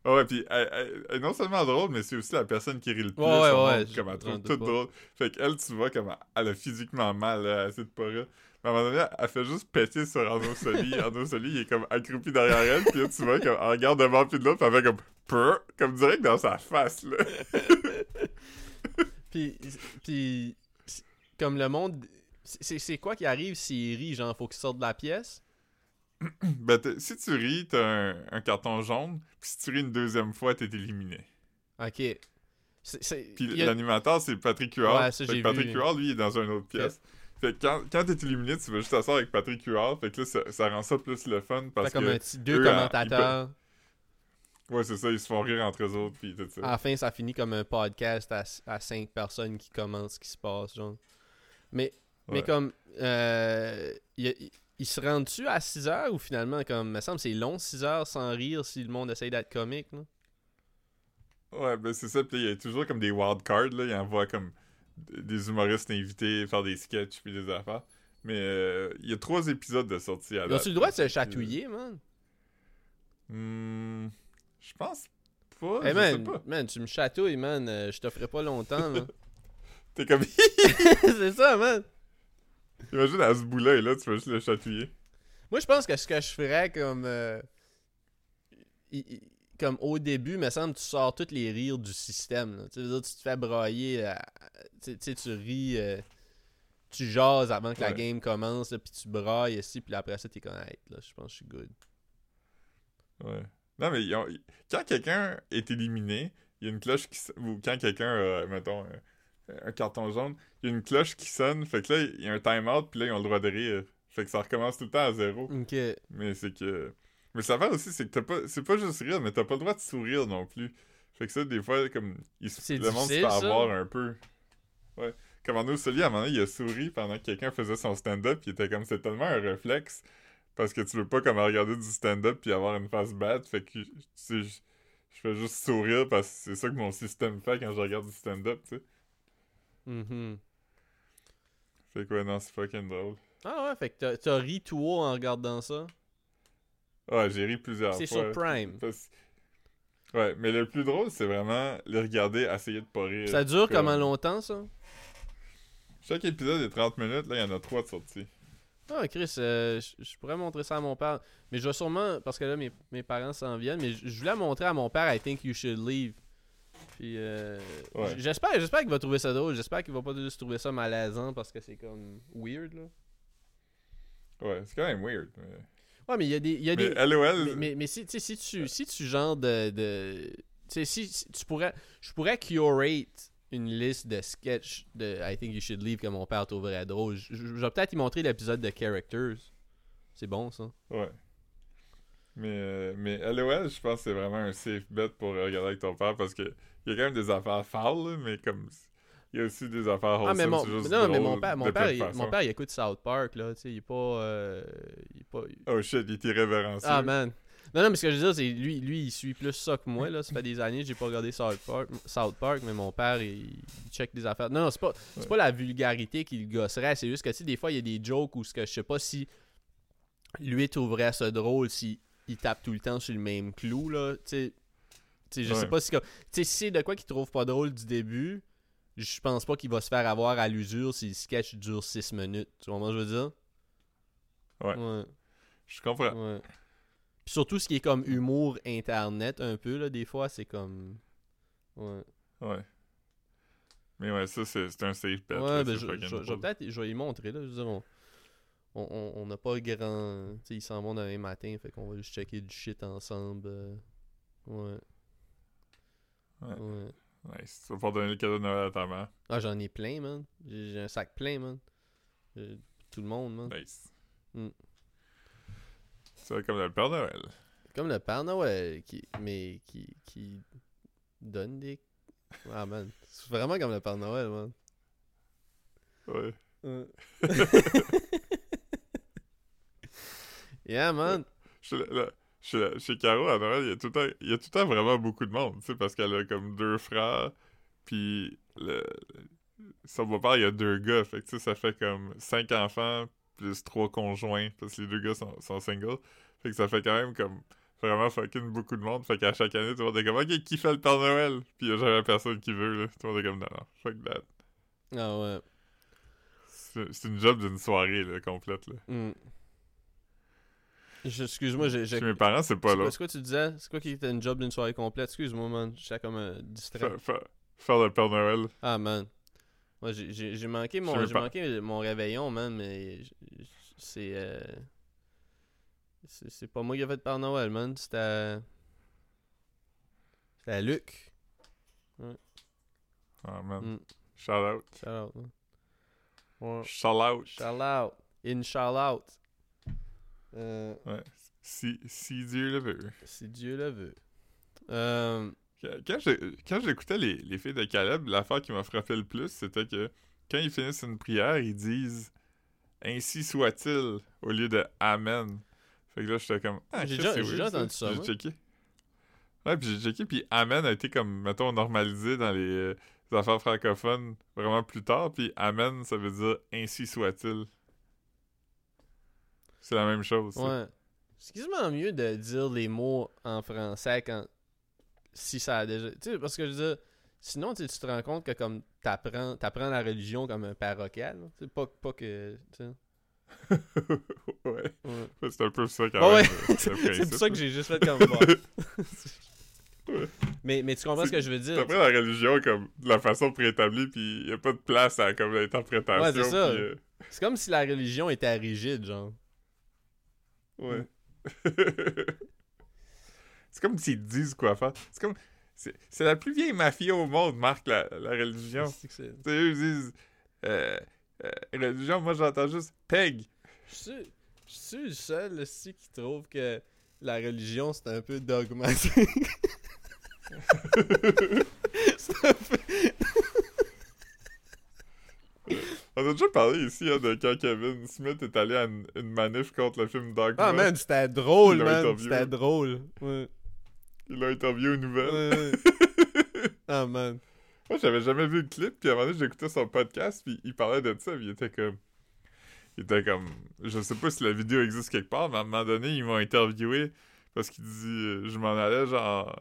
Ah ouais, puis elle, elle- non seulement drôle, mais c'est aussi la personne qui rit le plus. Ouais, ouais, ouais, monde, Comme elle trouve tout drôle. Fait qu'elle, tu vois, comme elle a physiquement mal, là, elle essaie de pas rire. Mais à un moment donné, elle fait juste péter sur Arnaud Soli. Arnaud Soli, il est comme accroupi derrière elle, puis là, tu vois, comme, elle regarde devant puis de l'autre, puis elle fait comme Purr comme direct dans sa face, là. Puis, puis comme le monde. C'est c'est quoi qui arrive s'il rit Genre, faut qu'il sorte de la pièce? Ben, si tu ris, t'as un, un carton jaune, puis si tu ris une deuxième fois, t'es éliminé. Ok. Puis l'animateur, c'est Patrick Huard. Ouais, Patrick. Huard, lui, il est dans une autre pièce. Fait que quand, quand t'es éliminé, tu vas juste t'asseoir avec Patrick Huard. Fait que là, ça, ça rend ça plus le fun parce fait comme que... un petit deux eux, commentateurs. Ouais, c'est ça, ils se font rire entre eux autres, puis tout ça. À la fin, ça finit comme un podcast à, à cinq personnes qui commentent ce qui se passe, genre. Mais, mais comme, euh, il, il- il se rend-tu à 6 heures ou finalement, comme, il me semble que c'est long 6 heures sans rire si le monde essaye d'être comique, là? Ouais, ben c'est ça, puis il y a toujours comme des wildcards, là, il envoie comme des humoristes invités faire des sketchs puis des affaires. Mais euh, il y a trois épisodes de sortie à Ils ont-tu le droit de se chatouiller, man? Hmm, je pense pas, Hey, je man, sais pas. man, tu me chatouilles, man. euh, je t'offrais pas longtemps, là. T'es comme... c'est ça, man. Imagine à ce bout-là, et là, tu vas juste le chatouiller. Moi, je pense que ce que je ferais comme. euh, comme au début, me semble, tu sors tous les rires du système. Tu veux dire, tu te fais brailler. euh, tu sais, tu ris. euh, tu jases avant que la game commence, là, puis tu brailles ici, puis après ça, t'es Hey, là, je pense que je suis good. Ouais. Non, mais ont- quand quelqu'un est éliminé, il y a une cloche qui sonne. Ou quand quelqu'un a, mettons, un, un carton jaune, il y a une cloche qui sonne. Fait que là, il y a un time-out, puis là, ils ont le droit de rire. Fait que ça recommence tout le temps à zéro. Ok. Mais c'est que. Mais ça va aussi, c'est que t'as pas. C'est pas juste rire, mais t'as pas le droit de sourire non plus. Fait que ça, des fois, comme. il se- le monde se fait avoir un peu. Ouais. Comme Arnaud Soli, à un moment donné, il a souri pendant que quelqu'un faisait son stand-up, puis il était comme. C'est tellement un réflexe. Parce que tu veux pas comme regarder du stand-up puis avoir une face bad. Fait que tu sais, je, je fais juste sourire parce que c'est ça que mon système fait quand je regarde du stand-up, tu sais. Mhm. Fait que ouais, non, c'est fucking drôle. Ah ouais, fait que t'as ri tout haut en regardant ça? Ouais, j'ai ri plusieurs fois. C'est sur Prime. Parce- Ouais, mais le plus drôle, c'est vraiment le regarder, essayer de pas rire. Ça dure Comme- comment longtemps, ça? Chaque épisode est 30 minutes, là, il y en a 3 de sorties. Ah, Chris, euh, je pourrais montrer ça à mon père. Mais je vais sûrement, parce que là, mes, mes parents s'en viennent, mais je voulais montrer à mon père I think you should leave. Puis, euh, Ouais. j'espère, j'espère qu'il va trouver ça drôle. J'espère qu'il va pas juste trouver ça malaisant parce que c'est comme weird, là. Ouais, c'est quand même weird. Mais, Ouais, mais il y a des. Y a des... mais LOL, Mais, mais, mais si, si tu si tu genre de. de tu sais, si, si tu pourrais. Je pourrais curate une liste de sketchs de I think you should leave que mon père trouverait drôle. Je, je- je vais peut-être y montrer l'épisode de Characters. C'est bon ça. ouais. Mais, euh, mais LOL, je pense que c'est vraiment un safe bet pour regarder avec ton père parce que il y a quand même des affaires foul, là, mais comme. Il y a aussi des affaires Ah mais mon juste non mais mon père mon père il, mon père il écoute South Park là, tu sais, il est pas euh, il est pas Oh shit, il est irrévérencieux. Ah man. Non non mais ce que je veux dire c'est lui lui il suit plus ça que moi là, ça fait des années que j'ai pas regardé South Park South Park mais mon père il, il check des affaires. Non, non c'est pas c'est Ouais. pas la vulgarité qui le gosserait, c'est juste que tu sais des fois il y a des jokes où ce que je sais pas si lui trouverait ça drôle si il tape tout le temps sur le même clou là, tu sais sais, je sais Ouais. pas si tu sais si c'est de quoi qu'il trouve pas drôle du début, je pense pas qu'il va se faire avoir à l'usure si le sketch dure 6 minutes. Tu vois que je veux dire? Ouais. Ouais. Je comprends. ouais. Puis surtout ce qui est comme humour internet un peu, là, des fois, c'est comme. Ouais. Ouais. Mais ouais, ça, c'est un safe bet. ouais, là, ben je, je- je vais peut-être. Je vais y montrer, là. Je veux dire, on. On on- on n'a pas grand. Tu sais, ils s'en vont demain matin, fait qu'on va juste checker du shit ensemble. euh, Ouais. Ouais. Ouais. Nice. Tu vas pouvoir donner le cadeau de Noël à ta mère. Ah, j'en ai plein, man. J'ai un sac plein, man. Euh, Tout le monde, man. Nice. Mm. C'est comme le Père Noël. Comme le Père Noël, qui, mais qui, qui donne des. Ah, man. C'est vraiment comme le Père Noël, man. Ouais. yeah, man. Chez, là, chez, chez Caro, à Noël, il y, a tout le temps, il y a tout le temps vraiment beaucoup de monde, tu sais, parce qu'elle a comme deux frères, puis le, son beau-père, il y a deux gars, fait que tu sais, ça fait comme cinq enfants, plus trois conjoints, parce que les deux gars sont, sont singles, fait que ça fait quand même comme vraiment fucking beaucoup de monde. Fait qu'à chaque année, tout le monde est comme, ok, qui fait le Père Noël? Puis il y a jamais personne qui veut, là. Tout le monde est comme, non, non, fuck that. Ah ouais. C'est une job d'une soirée, là, complète, là. Hmm. Excuse-moi, j'ai. Chez mes parents, c'est pas là. c'est quoi tu disais? C'est quoi qui était une job d'une soirée complète? Excuse-moi, man. J'étais comme euh, distrait. Fa- fa- Faire le Père Noël. Ah, man. Moi, j'ai- manqué, mon, manqué mon réveillon, man, mais c'est. euh, C'est c'est pas moi qui ai fait de Père Noël, man. C'était. C'était à Luc. Ah, man. Mm. Shout out. Shout out. Ouais. Shout out. Shout out. In shout out. Euh, Ouais. Si, si Dieu le veut. si Dieu le veut. Euh, Quand- j'écoutais les, les filles de Caleb, l'affaire qui m'a frappé le plus, c'était que quand ils finissent une prière, ils disent Ainsi soit-il au lieu de Amen. Fait que là, j'étais comme Ah, J'ai déjà- déjà entendu ça, J'ai checké. Ouais, puis j'ai checké, puis Amen a été comme, mettons, normalisé dans les, euh, les affaires francophones vraiment plus tard, puis Amen, ça veut dire Ainsi soit-il. C'est la même chose. ça. ouais. C'est quasiment mieux de dire les mots en français quand. Si ça a déjà. Tu sais, parce que je veux dire. Sinon, tu te rends compte que comme t'apprends, t'apprends la religion comme un. Tu sais, pas, pas que. ouais. Ouais. C'est un peu ça quand Ouais, même. ouais. euh, C'est pour ça que j'ai juste fait comme. Ouais. mais, mais tu comprends ce que je veux dire? Après, la religion, comme, de la façon préétablie, puis y a pas de place à, comme, l'interprétation. Ouais, c'est ça. euh, C'est comme si la religion était rigide, genre. Ouais. c'est comme s'ils disent quoi faire. C'est comme... C'est la plus vieille mafia au monde, Marc, la, la religion. C'est eux, ils disent... Euh, euh, religion, moi, j'entends juste « peg Je suis je suis le seul aussi qui trouve que la religion c'est un peu dogmatique. C'est un peu- ». On a déjà parlé ici hein, de quand Kevin Smith est allé à une, une manif contre le film Dogma. Ah man, c'était drôle, man. C'était drôle. Ouais. Il l'a interviewé. Ouais, ouais. ah man. Moi, j'avais jamais vu le clip, puis à un moment donné, j'écoutais son podcast, puis il parlait de ça, puis il était comme... Il était comme... Je sais pas si la vidéo existe quelque part, mais à un moment donné, ils m'ont interviewé, parce qu'il dit... Je m'en allais, genre,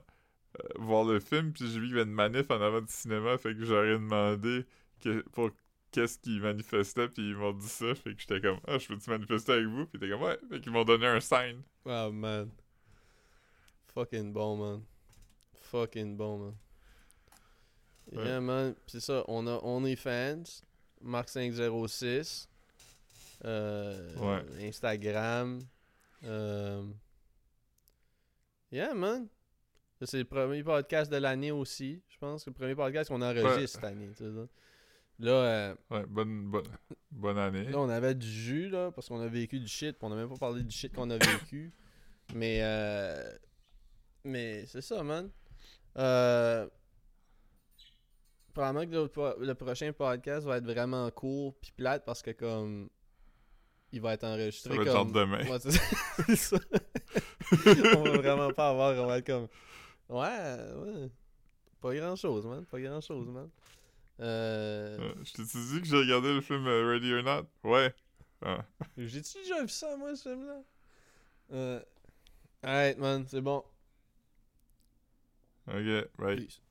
euh, voir le film, puis j'ai vu qu'il y avait une manif en avant du cinéma, fait que j'aurais demandé que, pour qu'est-ce qu'ils manifestaient, puis ils m'ont dit ça, fait que j'étais comme... Ah, je peux-tu manifester avec vous? Puis était comme... Ouais, fait qu'ils m'ont donné un sign. Ah man. Fucking bon, man. Fucking bon, man. Ouais. Yeah, man. C'est ça, on a OnlyFans, Mark506, euh, Ouais. Instagram. Euh, yeah, man. C'est le premier podcast de l'année aussi. Je pense que le premier podcast qu'on enregistre Ouais. cette année. tu sais, là. Euh, Ouais, bonne, bonne, bonne année. Là, on avait du jus, là, parce qu'on a vécu du shit, puis on a même pas parlé du shit qu'on a vécu. mais, euh... Mais c'est ça, man. Euh... Probablement que le, prochain podcast va être vraiment court puis plate parce que, comme... Il va être enregistré Ça va comme... demain. Ouais, c'est ça. On va vraiment pas avoir... On va être comme... Ouais, ouais. Pas grand-chose, man. Pas grand-chose, man. Euh... Je t'ai dit que j'ai regardé le film euh, Ready or Not? Ouais. Ah. J'ai-tu déjà vu ça, moi, ce film-là? Euh... Alright, man, c'est bon. Ok, right. Peace.